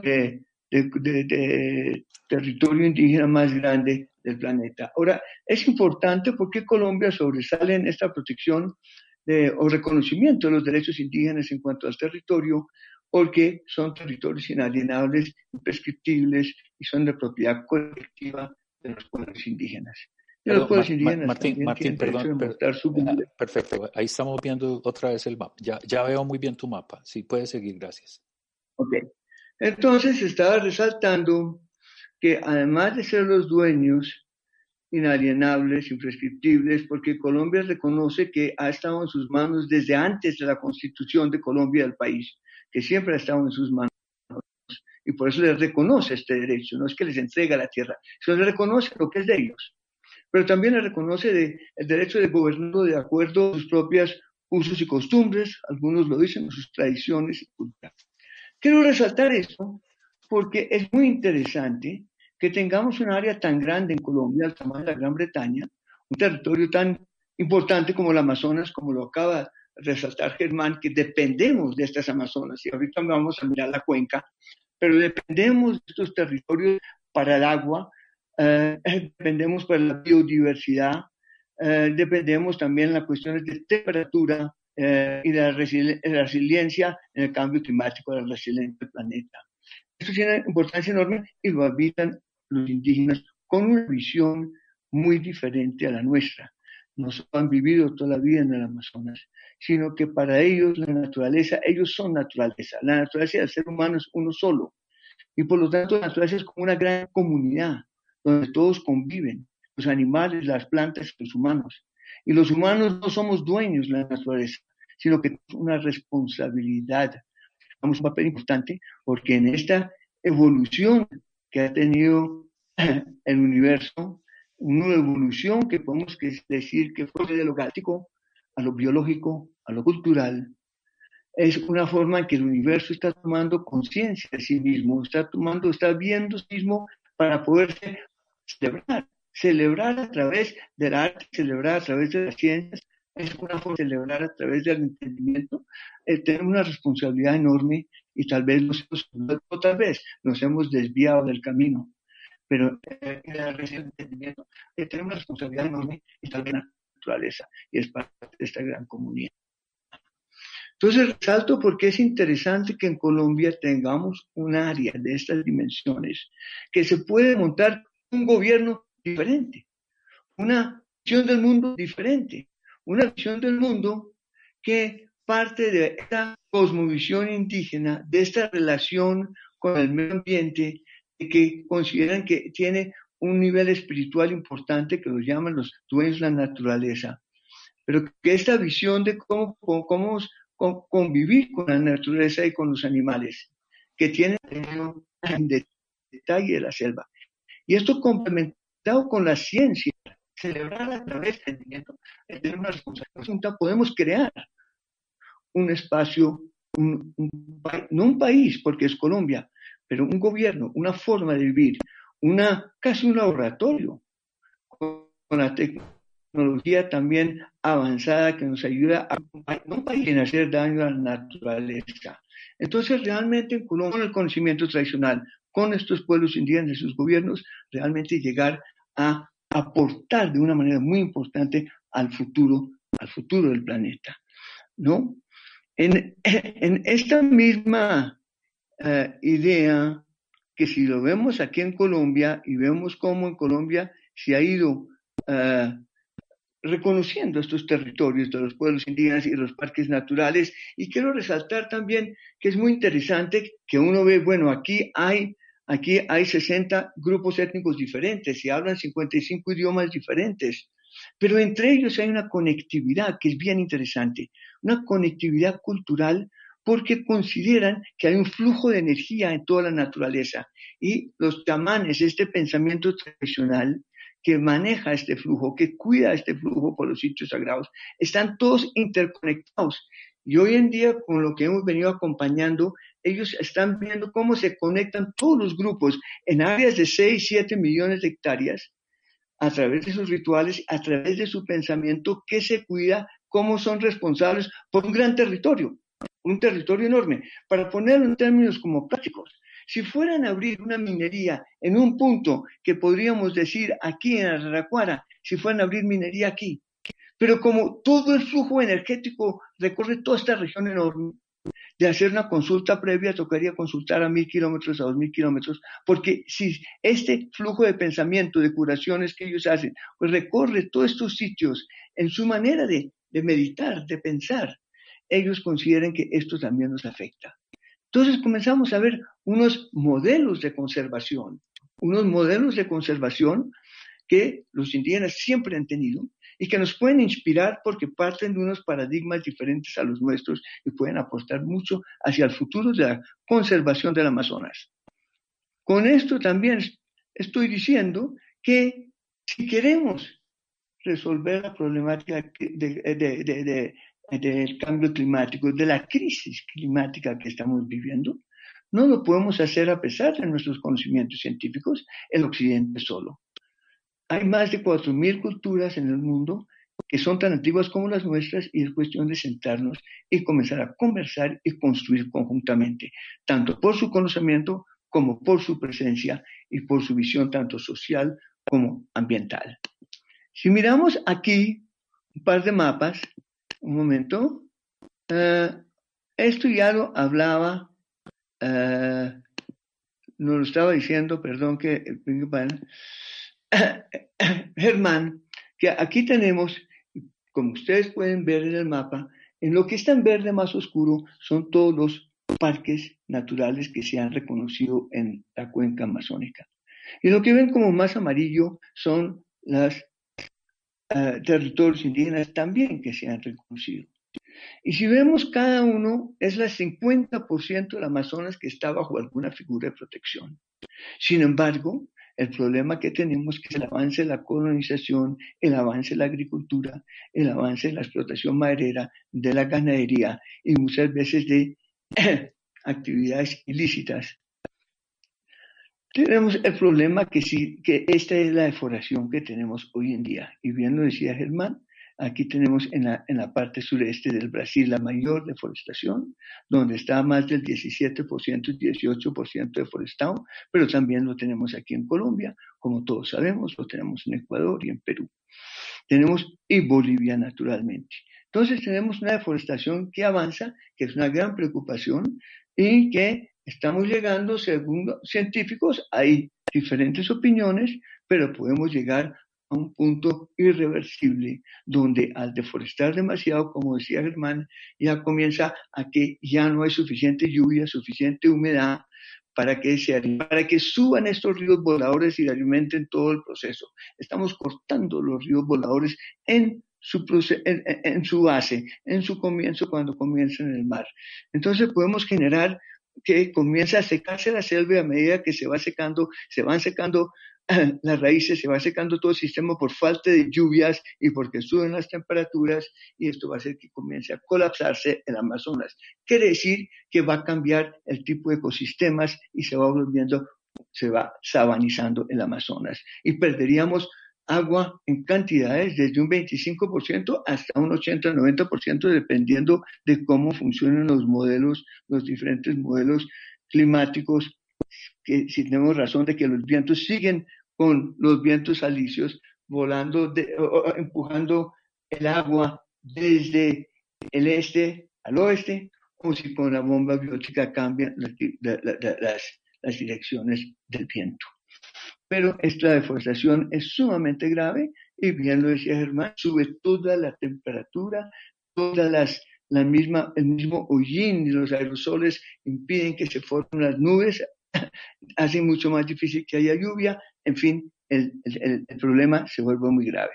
de, de territorio indígena más grande del planeta. Ahora, es importante porque Colombia sobresale en esta protección de, o reconocimiento de los derechos indígenas en cuanto al territorio, porque son territorios inalienables, imprescriptibles y son de propiedad colectiva de los pueblos indígenas. los pueblos indígenas Martín, Martín perdón, ah, perfecto, ahí estamos viendo otra vez el mapa. Ya, ya veo muy bien tu mapa. Sí, puedes seguir, gracias. Ok. Entonces estaba resaltando que además de ser los dueños inalienables, imprescriptibles, porque Colombia reconoce que ha estado en sus manos desde antes de la constitución de Colombia del país, que siempre ha estado en sus manos. Y por eso les reconoce este derecho, no es que les entrega la tierra, sino les reconoce lo que es de ellos. Pero también les reconoce de, el derecho de gobernar de acuerdo a sus propias usos y costumbres, algunos lo dicen, sus tradiciones y cultura. Quiero resaltar esto porque es muy interesante que tengamos un área tan grande en Colombia, al tamaño de la Gran Bretaña, un territorio tan importante como el Amazonas, como lo acaba de resaltar Germán, que dependemos de estas Amazonas, y ahorita vamos a mirar la cuenca, pero dependemos de estos territorios para el agua, eh, [laughs] dependemos para la biodiversidad, eh, dependemos también en las cuestiones de temperatura eh, y de la resiliencia en el cambio climático, de la resiliencia del planeta. Esto tiene importancia enorme y lo habitan los indígenas con una visión muy diferente a la nuestra. No han vivido toda la vida en el Amazonas, sino que para ellos la naturaleza, ellos son naturaleza. La naturaleza del ser humano es uno solo. Y por lo tanto la naturaleza es como una gran comunidad donde todos conviven, los animales, las plantas, los humanos. Y los humanos no somos dueños de la naturaleza, sino que es una responsabilidad. Tenemos un papel importante porque en esta evolución que ha tenido [clears throat] el universo, una evolución que podemos decir que fue de lo gástrico a lo biológico, a lo cultural, es una forma en que el universo está tomando conciencia de sí mismo, está tomando, está viendo sí mismo para poderse celebrar, celebrar a través del arte, celebrar a través de las ciencias, es una forma de celebrar a través del entendimiento, eh, tenemos una responsabilidad enorme y tal vez nos hemos, tal vez nos hemos desviado del camino, pero eh, en el entendimiento eh, tenemos una responsabilidad enorme y tal vez la naturaleza y es parte de esta gran comunidad. Entonces resalto porque es interesante que en Colombia tengamos un área de estas dimensiones, que se puede montar un gobierno diferente, una visión del mundo diferente, una visión del mundo que parte de esta cosmovisión indígena, de esta relación con el medio ambiente, que consideran que tiene un nivel espiritual importante que los llaman los dueños de la naturaleza, pero que esta visión de cómo, cómo, convivir con la naturaleza y con los animales, que tienen en detalle de la selva. Y esto complementado con la ciencia, celebrar a través del entendimiento, tener una responsabilidad podemos crear un espacio, un, no un país, porque es Colombia, pero un gobierno, una forma de vivir, una, casi un laboratorio con, la tecnología también avanzada que nos ayuda a no en hacer daño a la naturaleza. Entonces, realmente, con el conocimiento tradicional, con estos pueblos indígenas y sus gobiernos, realmente llegar a aportar de una manera muy importante al futuro, al futuro del planeta. ¿no? En, esta misma eh, idea, que si lo vemos aquí en Colombia y vemos cómo en Colombia se ha ido uh, reconociendo estos territorios de los pueblos indígenas y los parques naturales. Y quiero resaltar también que es muy interesante que uno ve, bueno, aquí hay, aquí hay 60 grupos étnicos diferentes y hablan 55 idiomas diferentes, pero entre ellos hay una conectividad que es bien interesante, una conectividad cultural porque consideran que hay un flujo de energía en toda la naturaleza y los chamanes, este pensamiento tradicional, que maneja este flujo, que cuida este flujo por los sitios sagrados, están todos interconectados. Y hoy en día, con lo que hemos venido acompañando, ellos están viendo cómo se conectan todos los grupos en áreas de 6, 7 millones de hectáreas, a través de sus rituales, a través de su pensamiento, que se cuida, cómo son responsables por un gran territorio, un territorio enorme. Para ponerlo en términos como prácticos, si fueran a abrir una minería en un punto que podríamos decir aquí en Araraquara, si fueran a abrir minería aquí, pero como todo el flujo energético recorre toda esta región enorme, de hacer una consulta previa tocaría consultar a mil kilómetros, a dos mil kilómetros, porque si este flujo de pensamiento, de curaciones que ellos hacen, pues recorre todos estos sitios en su manera de, de meditar, de pensar, ellos consideran que esto también nos afecta. Entonces comenzamos a ver unos modelos de conservación, unos modelos de conservación que los indígenas siempre han tenido y que nos pueden inspirar porque parten de unos paradigmas diferentes a los nuestros y pueden aportar mucho hacia el futuro de la conservación del Amazonas. Con esto también estoy diciendo que si queremos resolver la problemática de, del cambio climático, de la crisis climática que estamos viviendo, no lo podemos hacer a pesar de nuestros conocimientos científicos en Occidente solo. Hay más de 4.000 culturas en el mundo que son tan antiguas como las nuestras y es cuestión de sentarnos y comenzar a conversar y construir conjuntamente, tanto por su conocimiento como por su presencia y por su visión tanto social como ambiental. Si miramos aquí un par de mapas, un momento. Eh, esto ya lo hablaba, eh, nos lo estaba diciendo, perdón que [coughs] Germán, que aquí tenemos, como ustedes pueden ver en el mapa, en lo que está en verde más oscuro son todos los parques naturales que se han reconocido en la cuenca amazónica. Y lo que ven como más amarillo son las eh, territorios indígenas también que se han reconocido. Y si vemos cada uno, es el 50% del Amazonas que está bajo alguna figura de protección. Sin embargo, el problema que tenemos es el avance de la colonización, el avance de la agricultura, el avance de la explotación maderera, de la ganadería y muchas veces de [clears throat] actividades ilícitas. Tenemos el problema que, sí, que esta es la deforación que tenemos hoy en día. Y bien lo decía Germán, Aquí tenemos en la, en la parte sureste del Brasil la mayor deforestación, donde está más del 17% y 18% deforestado, pero también lo tenemos aquí en Colombia, como todos sabemos, lo tenemos en Ecuador y en Perú. Tenemos y Bolivia naturalmente. Entonces tenemos una deforestación que avanza, que es una gran preocupación y que estamos llegando, según científicos, hay diferentes opiniones, pero podemos llegar a un punto irreversible, donde al deforestar demasiado, como decía Germán, ya comienza a que ya no hay suficiente lluvia, suficiente humedad para que, se, para que suban estos ríos voladores y alimenten todo el proceso. Estamos cortando los ríos voladores en su, en, su base, en su comienzo, cuando comienzan en el mar. Entonces podemos generar que comienza a secarse la selva a medida que se va secando, se van secando [coughs] las raíces, se va secando todo el sistema por falta de lluvias y porque suben las temperaturas y esto va a hacer que comience a colapsarse el Amazonas. Quiere decir que va a cambiar el tipo de ecosistemas y se va volviendo, se va sabanizando el Amazonas y perderíamos agua en cantidades desde un 25% hasta un 80-90% dependiendo de cómo funcionan los modelos, los diferentes modelos climáticos que si tenemos razón de que los vientos siguen con los vientos alisios volando, empujando el agua desde el este al oeste, como si con la bomba biótica cambian las, las, direcciones del viento. Pero esta deforestación es sumamente grave y bien lo decía Germán, sube toda la temperatura, todas las, la misma, el mismo hollín y los aerosoles impiden que se formen las nubes, [laughs] hace mucho más difícil que haya lluvia, en fin, el, el, el problema se vuelve muy grave.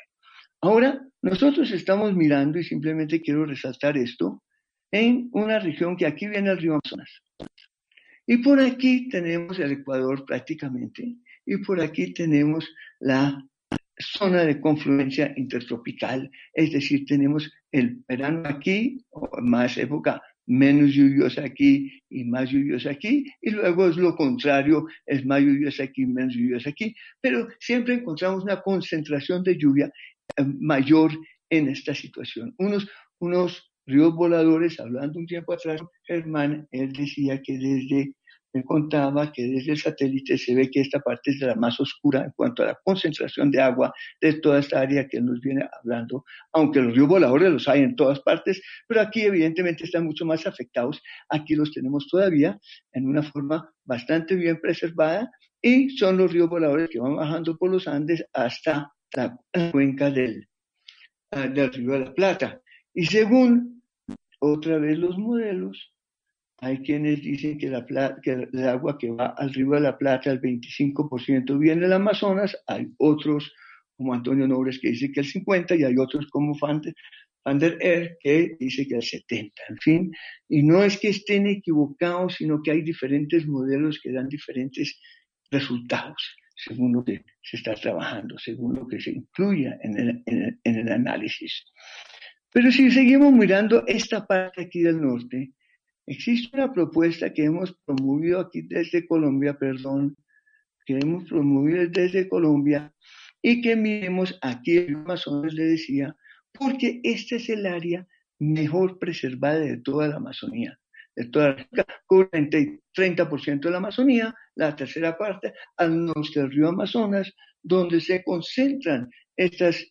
Ahora, nosotros estamos mirando, y simplemente quiero resaltar esto, en una región que aquí viene el río Amazonas. Y por aquí tenemos el Ecuador prácticamente, y por aquí tenemos la zona de confluencia intertropical, es decir, tenemos el verano aquí, o más época menos lluviosa aquí y más lluviosa aquí, y luego es lo contrario, es más lluviosa aquí menos lluviosa aquí, pero siempre encontramos una concentración de lluvia eh, mayor en esta situación. Unos, unos ríos voladores, hablando un tiempo atrás, Germán, él decía que desde me contaba que desde el satélite se ve que esta parte es la más oscura en cuanto a la concentración de agua de toda esta área que nos viene hablando, aunque los ríos voladores los hay en todas partes, pero aquí evidentemente están mucho más afectados. Aquí los tenemos todavía en una forma bastante bien preservada y son los ríos voladores que van bajando por los Andes hasta la cuenca del, del río de la Plata. Y según otra vez los modelos, hay quienes dicen que, el agua que va al río de la Plata, el 25% viene del Amazonas, hay otros como Antonio Nobres que dice que el 50% y hay otros como Van der, Air que dice que el 70%. En fin, y no es que estén equivocados, sino que hay diferentes modelos que dan diferentes resultados según lo que se está trabajando, según lo que se incluya el, en el análisis. Pero si seguimos mirando esta parte aquí del norte, Existe una propuesta que hemos promovido aquí desde Colombia, perdón, que hemos promovido desde Colombia y que miremos aquí en Amazonas, le decía, porque este es el área mejor preservada de toda la Amazonía, de toda la con 30% de la Amazonía, la tercera parte al norte del río Amazonas, donde se concentran estas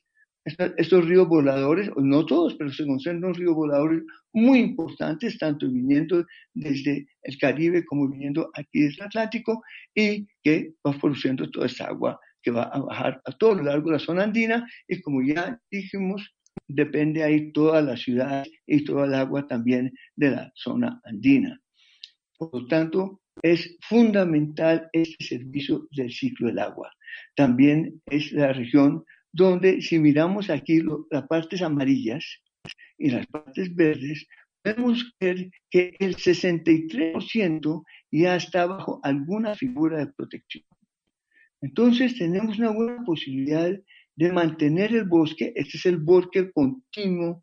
estos ríos voladores, no todos, pero se concentran ríos voladores muy importantes, tanto viniendo desde el Caribe como viniendo aquí desde el Atlántico, y que va produciendo toda esta agua que va a bajar a todo lo largo de la zona andina, y como ya dijimos, depende ahí toda la ciudad y toda el agua también de la zona andina. Por lo tanto, es fundamental este servicio del ciclo del agua. También es la región donde si miramos aquí las partes amarillas y las partes verdes, podemos ver que el 63% ya está bajo alguna figura de protección. Entonces tenemos una buena posibilidad de mantener el bosque, este es el bosque continuo,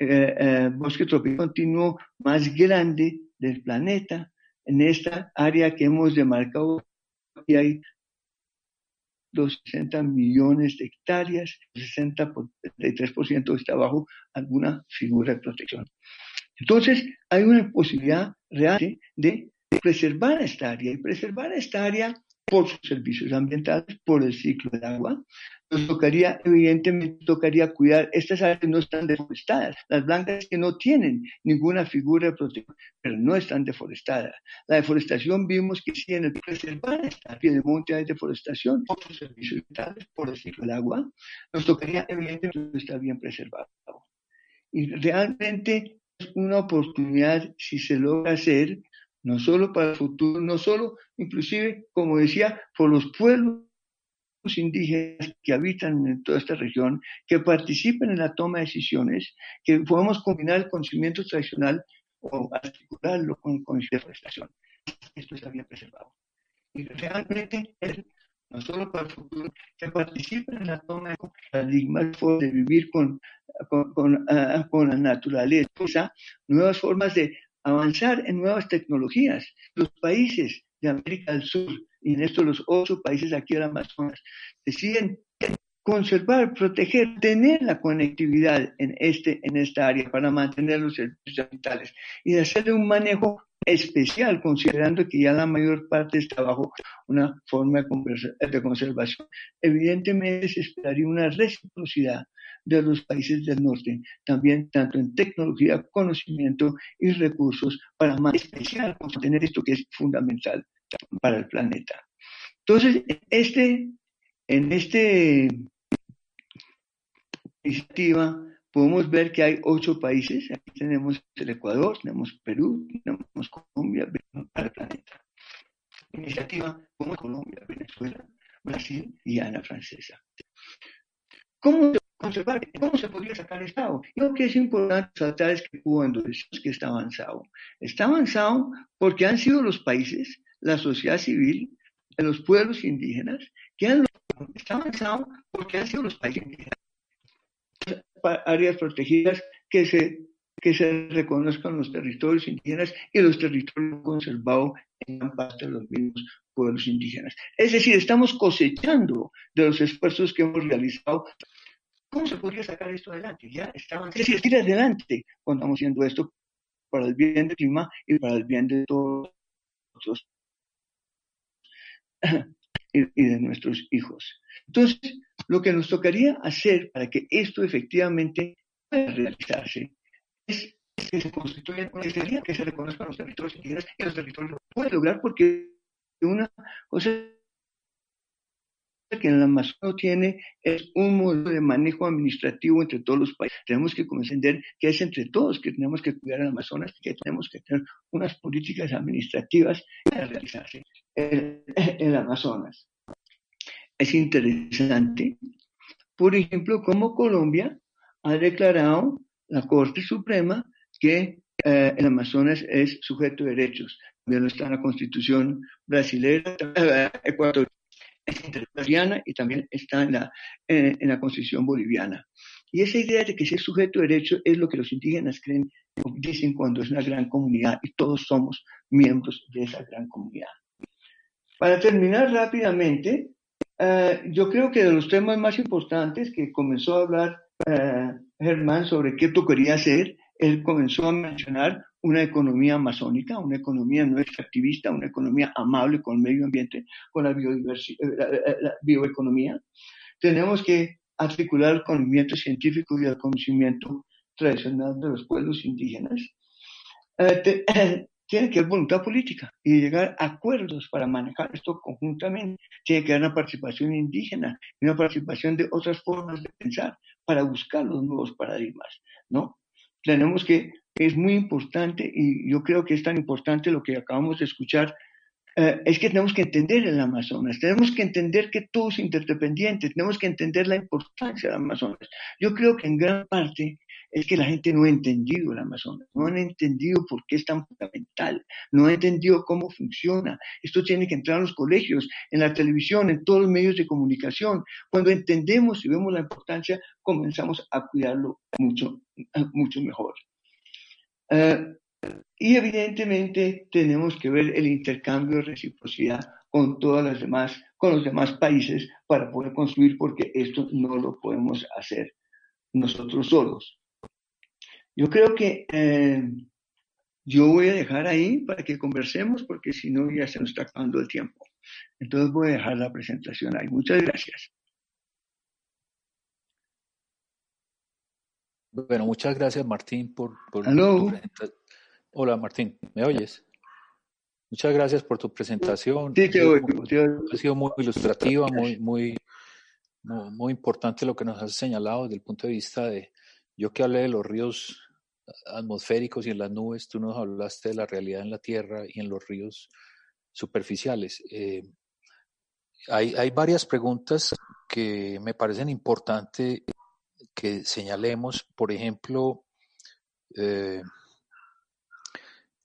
eh, eh, bosque tropical continuo más grande del planeta, en esta área que hemos demarcado, y hay 260 millones de hectáreas, el 63% está bajo alguna figura de protección. Entonces, hay una posibilidad real de preservar esta área. Y preservar esta área por sus servicios ambientales, por el ciclo del agua. Nos tocaría, evidentemente, tocaría cuidar, estas áreas no están deforestadas, las blancas que no tienen ninguna figura de protección, pero no están deforestadas. La deforestación vimos que si en el preservar esta área de monte hay deforestación por sus servicios ambientales, por el ciclo del agua, nos tocaría, evidentemente, estar bien preservado. Y realmente es una oportunidad, si se logra hacer, no solo para el futuro, no solo, inclusive, como decía, por los pueblos indígenas que habitan en toda esta región, que participen en la toma de decisiones, que podamos combinar el conocimiento tradicional o articularlo con el conocimiento de deforestación. Esto está bien preservado. Y realmente no solo para el futuro, que participen en la toma de paradigmas de vivir con, con, con, ah, con la naturaleza, nuevas formas de avanzar en nuevas tecnologías. Los países de América del Sur, y en estos los ocho países aquí del Amazonas, deciden conservar, proteger, tener la conectividad en, este, en esta área para mantener los servicios vitales y hacerle un manejo especial, considerando que ya la mayor parte está bajo una forma de conservación. Evidentemente se esperaría una reciprocidad de los países del norte, también tanto en tecnología, conocimiento y recursos para más especial tener esto que es fundamental para el planeta. Entonces, este, en este iniciativa podemos ver que hay ocho países. Aquí tenemos el Ecuador, tenemos Perú, tenemos Colombia, para el planeta. Iniciativa como Colombia, Venezuela, Brasil y Ana Francesa. ¿Cómo conservar, ¿cómo se podría sacar Estado? Yo que es importante resaltar es que cuando decimos que está avanzado, está avanzado porque han sido los países, la sociedad civil, los pueblos indígenas, que han está avanzado porque han sido los países indígenas, áreas protegidas que se que se reconozcan los territorios indígenas y los territorios conservados en gran parte de los mismos pueblos indígenas. Es decir, estamos cosechando de los esfuerzos que hemos realizado ¿Cómo se podría sacar esto adelante? Ya estaban, es decir, tira adelante cuando estamos haciendo esto para el bien del clima y para el bien de todos nosotros y, de nuestros hijos. Entonces, lo que nos tocaría hacer para que esto efectivamente pueda realizarse es que se constituya una que se reconozcan los territorios indígenas y los territorios lo pueden lograr porque una cosa que el Amazonas tiene es un modelo de manejo administrativo entre todos los países. Tenemos que comprender que es entre todos que tenemos que cuidar el Amazonas, que tenemos que tener unas políticas administrativas para realizarse en el Amazonas. Es interesante, por ejemplo, como Colombia ha declarado la Corte Suprema que eh, el Amazonas es sujeto de derechos. También está en la Constitución brasileña, eh, ecuatoriana y también está en la, en, la Constitución boliviana. Y esa idea de que ser sujeto de derecho es lo que los indígenas creen, dicen cuando es una gran comunidad y todos somos miembros de esa gran comunidad. Para terminar rápidamente, eh, yo creo que de los temas más importantes que comenzó a hablar uh, Germán sobre qué tocaría hacer, él comenzó a mencionar una economía amazónica, una economía no extractivista, una economía amable con el medio ambiente, con la, biodiversidad, eh, la bioeconomía. Tenemos que articular el conocimiento científico y el conocimiento tradicional de los pueblos indígenas. [clears throat] Eh, tiene que haber voluntad política y llegar a acuerdos para manejar esto conjuntamente. Tiene que haber una participación indígena y una participación de otras formas de pensar para buscar los nuevos paradigmas, ¿no? Tenemos que, es muy importante y yo creo que es tan importante lo que acabamos de escuchar eh, es que tenemos que entender el Amazonas, tenemos que entender que todo es interdependiente, tenemos que entender la importancia del Amazonas. Yo creo que en gran parte es que la gente no ha entendido el Amazonas, no han entendido por qué es tan fundamental, no ha entendido cómo funciona. Esto tiene que entrar en los colegios, en la televisión, en todos los medios de comunicación. Cuando entendemos y vemos la importancia, comenzamos a cuidarlo mucho, mucho mejor. Eh, y evidentemente tenemos que ver el intercambio de reciprocidad con todas las demás, con los demás países para poder construir, porque esto no lo podemos hacer nosotros solos. Yo creo que eh, yo voy a dejar ahí para que conversemos, porque si no ya se nos está acabando el tiempo. Entonces voy a dejar la presentación ahí. Muchas gracias. Bueno, muchas gracias Martín por, por Hola Martín, ¿me oyes? Muchas gracias por tu presentación. Sí, te oigo. Ha sido muy ilustrativa, muy, muy, muy, importante lo que nos has señalado desde el punto de vista de, yo que hablé de los ríos atmosféricos y en las nubes, tú nos hablaste de la realidad en la Tierra y en los ríos superficiales. Eh, hay, varias preguntas que me parecen importantes que señalemos. Por ejemplo, eh,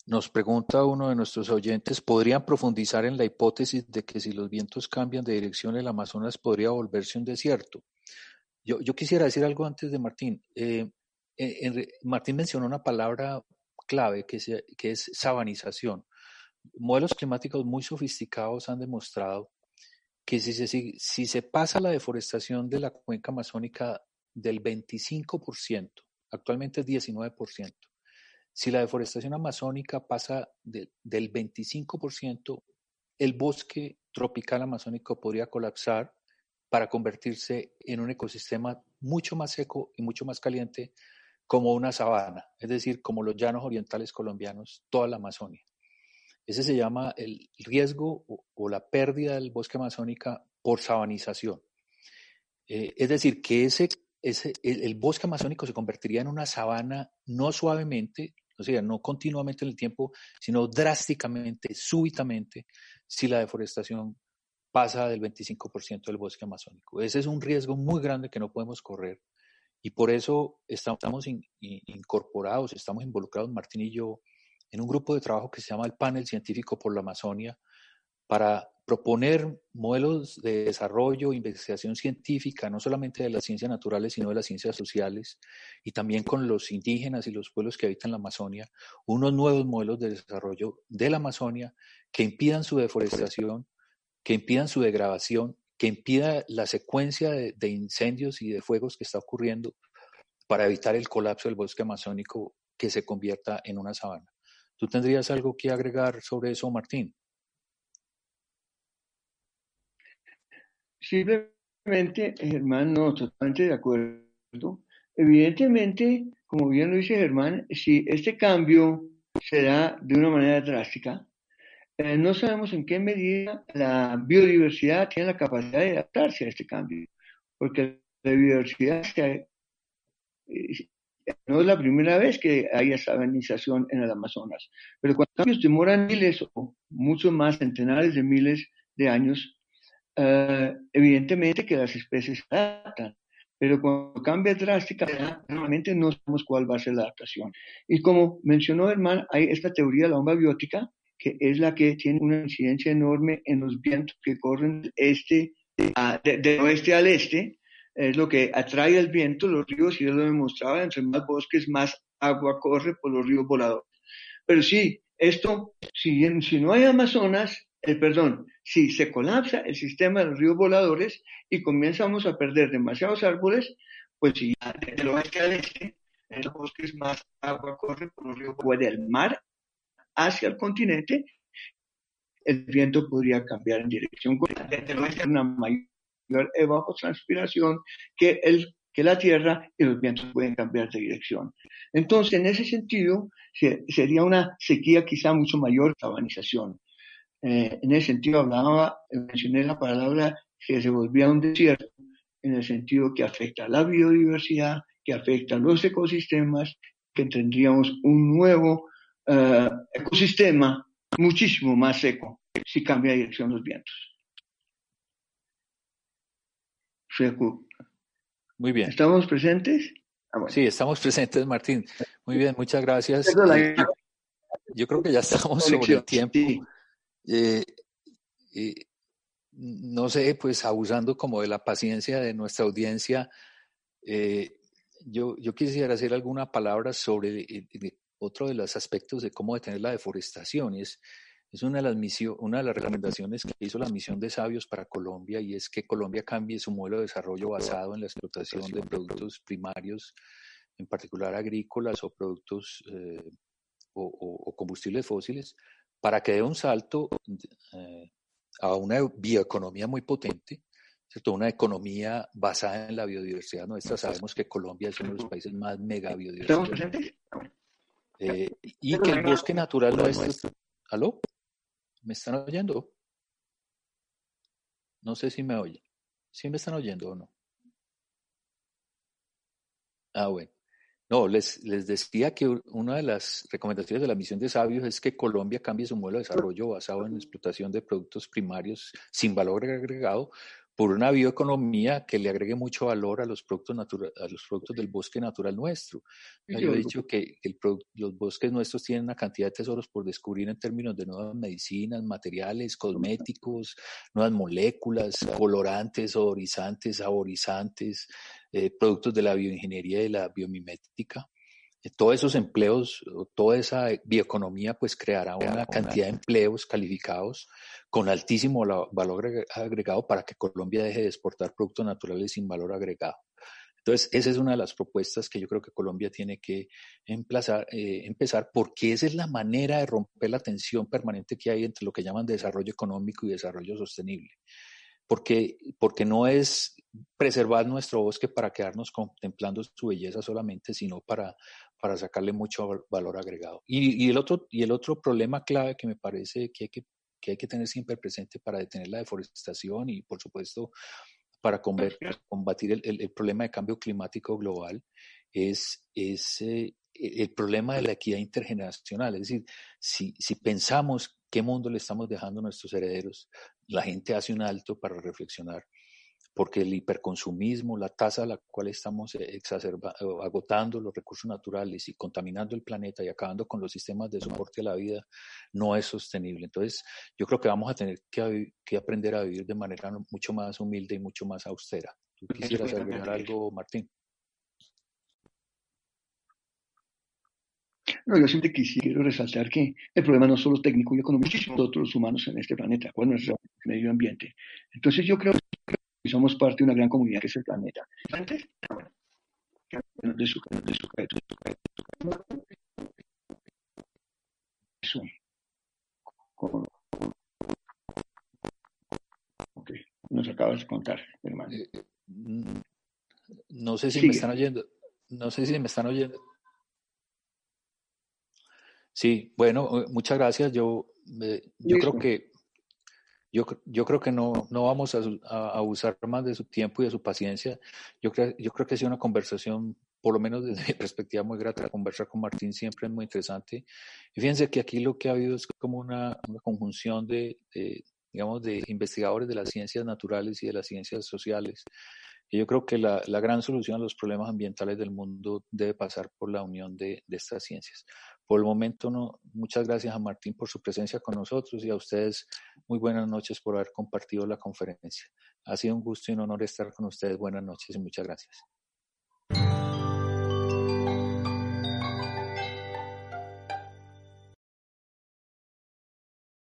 nos pregunta uno de nuestros oyentes, ¿podrían profundizar en la hipótesis de que si los vientos cambian de dirección el Amazonas podría volverse un desierto? Yo, quisiera decir algo antes de Martín. Eh, Martín mencionó una palabra clave que, es sabanización. Modelos climáticos muy sofisticados han demostrado que si se, si se pasa la deforestación de la cuenca amazónica del 25%, actualmente es 19%, si la deforestación amazónica pasa del 25%, el bosque tropical amazónico podría colapsar para convertirse en un ecosistema mucho más seco y mucho más caliente como una sabana, es decir, como los llanos orientales colombianos, toda la Amazonia. Ese se llama el riesgo o, la pérdida del bosque amazónica por sabanización. Eh, es decir, que ese, ese, el, bosque amazónico se convertiría en una sabana no suavemente, o sea, no continuamente en el tiempo, sino drásticamente, súbitamente, si la deforestación pasa del 25% del bosque amazónico. Ese es un riesgo muy grande que no podemos correr. Y por eso estamos incorporados, estamos involucrados, Martín y yo, en un grupo de trabajo que se llama el Panel Científico por la Amazonia, para proponer modelos de desarrollo, investigación científica, no solamente de las ciencias naturales, sino de las ciencias sociales, y también con los indígenas y los pueblos que habitan la Amazonia, unos nuevos modelos de desarrollo de la Amazonia que impidan su deforestación, que impidan su degradación, que impida la secuencia de, incendios y de fuegos que está ocurriendo para evitar el colapso del bosque amazónico que se convierta en una sabana. ¿Tú tendrías algo que agregar sobre eso, Martín? Simplemente, Germán, no, totalmente de acuerdo. Evidentemente, como bien lo dice Germán, si este cambio se da de una manera drástica, eh, no sabemos en qué medida la biodiversidad tiene la capacidad de adaptarse a este cambio, porque la biodiversidad eh, no es la primera vez que hay sabanización en el Amazonas, pero cuando cambios demoran miles o muchos más, centenares de miles de años, eh, evidentemente que las especies se adaptan, pero cuando cambia drásticamente, normalmente no sabemos cuál va a ser la adaptación. Y como mencionó Herman, hay esta teoría de la bomba biótica, que es la que tiene una incidencia enorme en los vientos que corren este, de, oeste al este, es lo que atrae el viento, los ríos, y él lo demostraba, entre más bosques, más agua corre por los ríos voladores. Pero sí, esto, si, si no hay Amazonas, el perdón, si se colapsa el sistema de los ríos voladores y comenzamos a perder demasiados árboles, pues si desde el oeste al este, en los bosques más agua corre por los ríos del mar hacia el continente, el viento podría cambiar en dirección el oeste una mayor evapotranspiración que el que la Tierra y los vientos pueden cambiar de dirección. Entonces, en ese sentido, sería una sequía quizá mucho mayor que la urbanización. Eh, en ese sentido hablaba, mencioné la palabra que se volvía un desierto, en el sentido que afecta a la biodiversidad, que afecta a los ecosistemas, que tendríamos un nuevo eh, ecosistema muchísimo más seco si cambia de dirección los vientos. Muy bien. ¿Estamos presentes? Ah, sí, estamos presentes, Martín. Muy bien, muchas gracias. yo creo que ya estamos sobre el tiempo. Eh, no sé, pues abusando como de la paciencia de nuestra audiencia, eh, yo, yo, quisiera hacer alguna palabra sobre eh, otro de los aspectos de cómo detener la deforestación. Es, es una de, las misión, una de las recomendaciones que hizo la misión de sabios para Colombia y es que Colombia cambie su modelo de desarrollo basado en la explotación de productos primarios, en particular agrícolas o productos eh, o, combustibles fósiles, para que dé un salto eh, a una bioeconomía muy potente, ¿cierto? una economía basada en la biodiversidad nuestra. Sabemos que Colombia es uno de los países más mega biodiversos. Eh, y que el bosque natural nuestro... ¿Aló? ¿Me están oyendo? No sé si me oyen. ¿Sí me están oyendo o no? Ah, bueno. No, les, les decía que una de las recomendaciones de la misión de sabios es que Colombia cambie su modelo de desarrollo basado en explotación de productos primarios sin valor agregado por una bioeconomía que le agregue mucho valor a los productos, a los productos del bosque natural nuestro. Yo he dicho que los bosques nuestros tienen una cantidad de tesoros por descubrir en términos de nuevas medicinas, materiales, cosméticos, nuevas moléculas, colorantes, odorizantes, saborizantes, eh, productos de la bioingeniería y de la biomimética todos esos empleos, toda esa bioeconomía, pues creará una cantidad de empleos calificados con altísimo valor agregado para que Colombia deje de exportar productos naturales sin valor agregado. Entonces, esa es una de las propuestas que yo creo que Colombia tiene que emplazar, eh, empezar, porque esa es la manera de romper la tensión permanente que hay entre lo que llaman desarrollo económico y desarrollo sostenible. Porque, porque no es preservar nuestro bosque para quedarnos contemplando su belleza solamente, sino para, para sacarle mucho valor agregado. Y, el otro, y el otro problema clave que me parece que hay que, que hay que tener siempre presente para detener la deforestación y, por supuesto, para combatir el, el, problema de cambio climático global es, es eh, el problema de la equidad intergeneracional. Es decir, si, si pensamos qué mundo le estamos dejando a nuestros herederos, la gente hace un alto para reflexionar porque el hiperconsumismo, la tasa a la cual estamos eh, agotando los recursos naturales y contaminando el planeta y acabando con los sistemas de soporte a la vida, no es sostenible. Entonces, yo creo que vamos a tener que, aprender a vivir de manera mucho más humilde y mucho más austera. ¿Tú quisieras agregar algo, Martín? No, yo siempre quisiera resaltar que el problema no es solo técnico y económico, sino todos los humanos en este planeta, con nuestro medio ambiente. Entonces yo creo que y somos parte de una gran comunidad que es el planeta. Antes, de su, de su, de su, ok, nos acabas de contar, hermano. Eh, mm, no sé si me están oyendo. No sé si me están oyendo. Sí, bueno, eh, muchas gracias. Yo, eh, yo creo que yo, yo creo que no, no vamos a, a, abusar más de su tiempo y de su paciencia. Yo creo, yo creo que ha sido una conversación, por lo menos desde [laughs] mi perspectiva, muy grata. Conversar con Martín siempre es muy interesante. Y fíjense que aquí lo que ha habido es como una, una conjunción de, de, digamos, de investigadores de las ciencias naturales y de las ciencias sociales. Y yo creo que la, la gran solución a los problemas ambientales del mundo debe pasar por la unión de, de estas ciencias. Por el momento, no, muchas gracias a Martín por su presencia con nosotros y a ustedes muy buenas noches por haber compartido la conferencia. Ha sido un gusto y un honor estar con ustedes. Buenas noches y muchas gracias.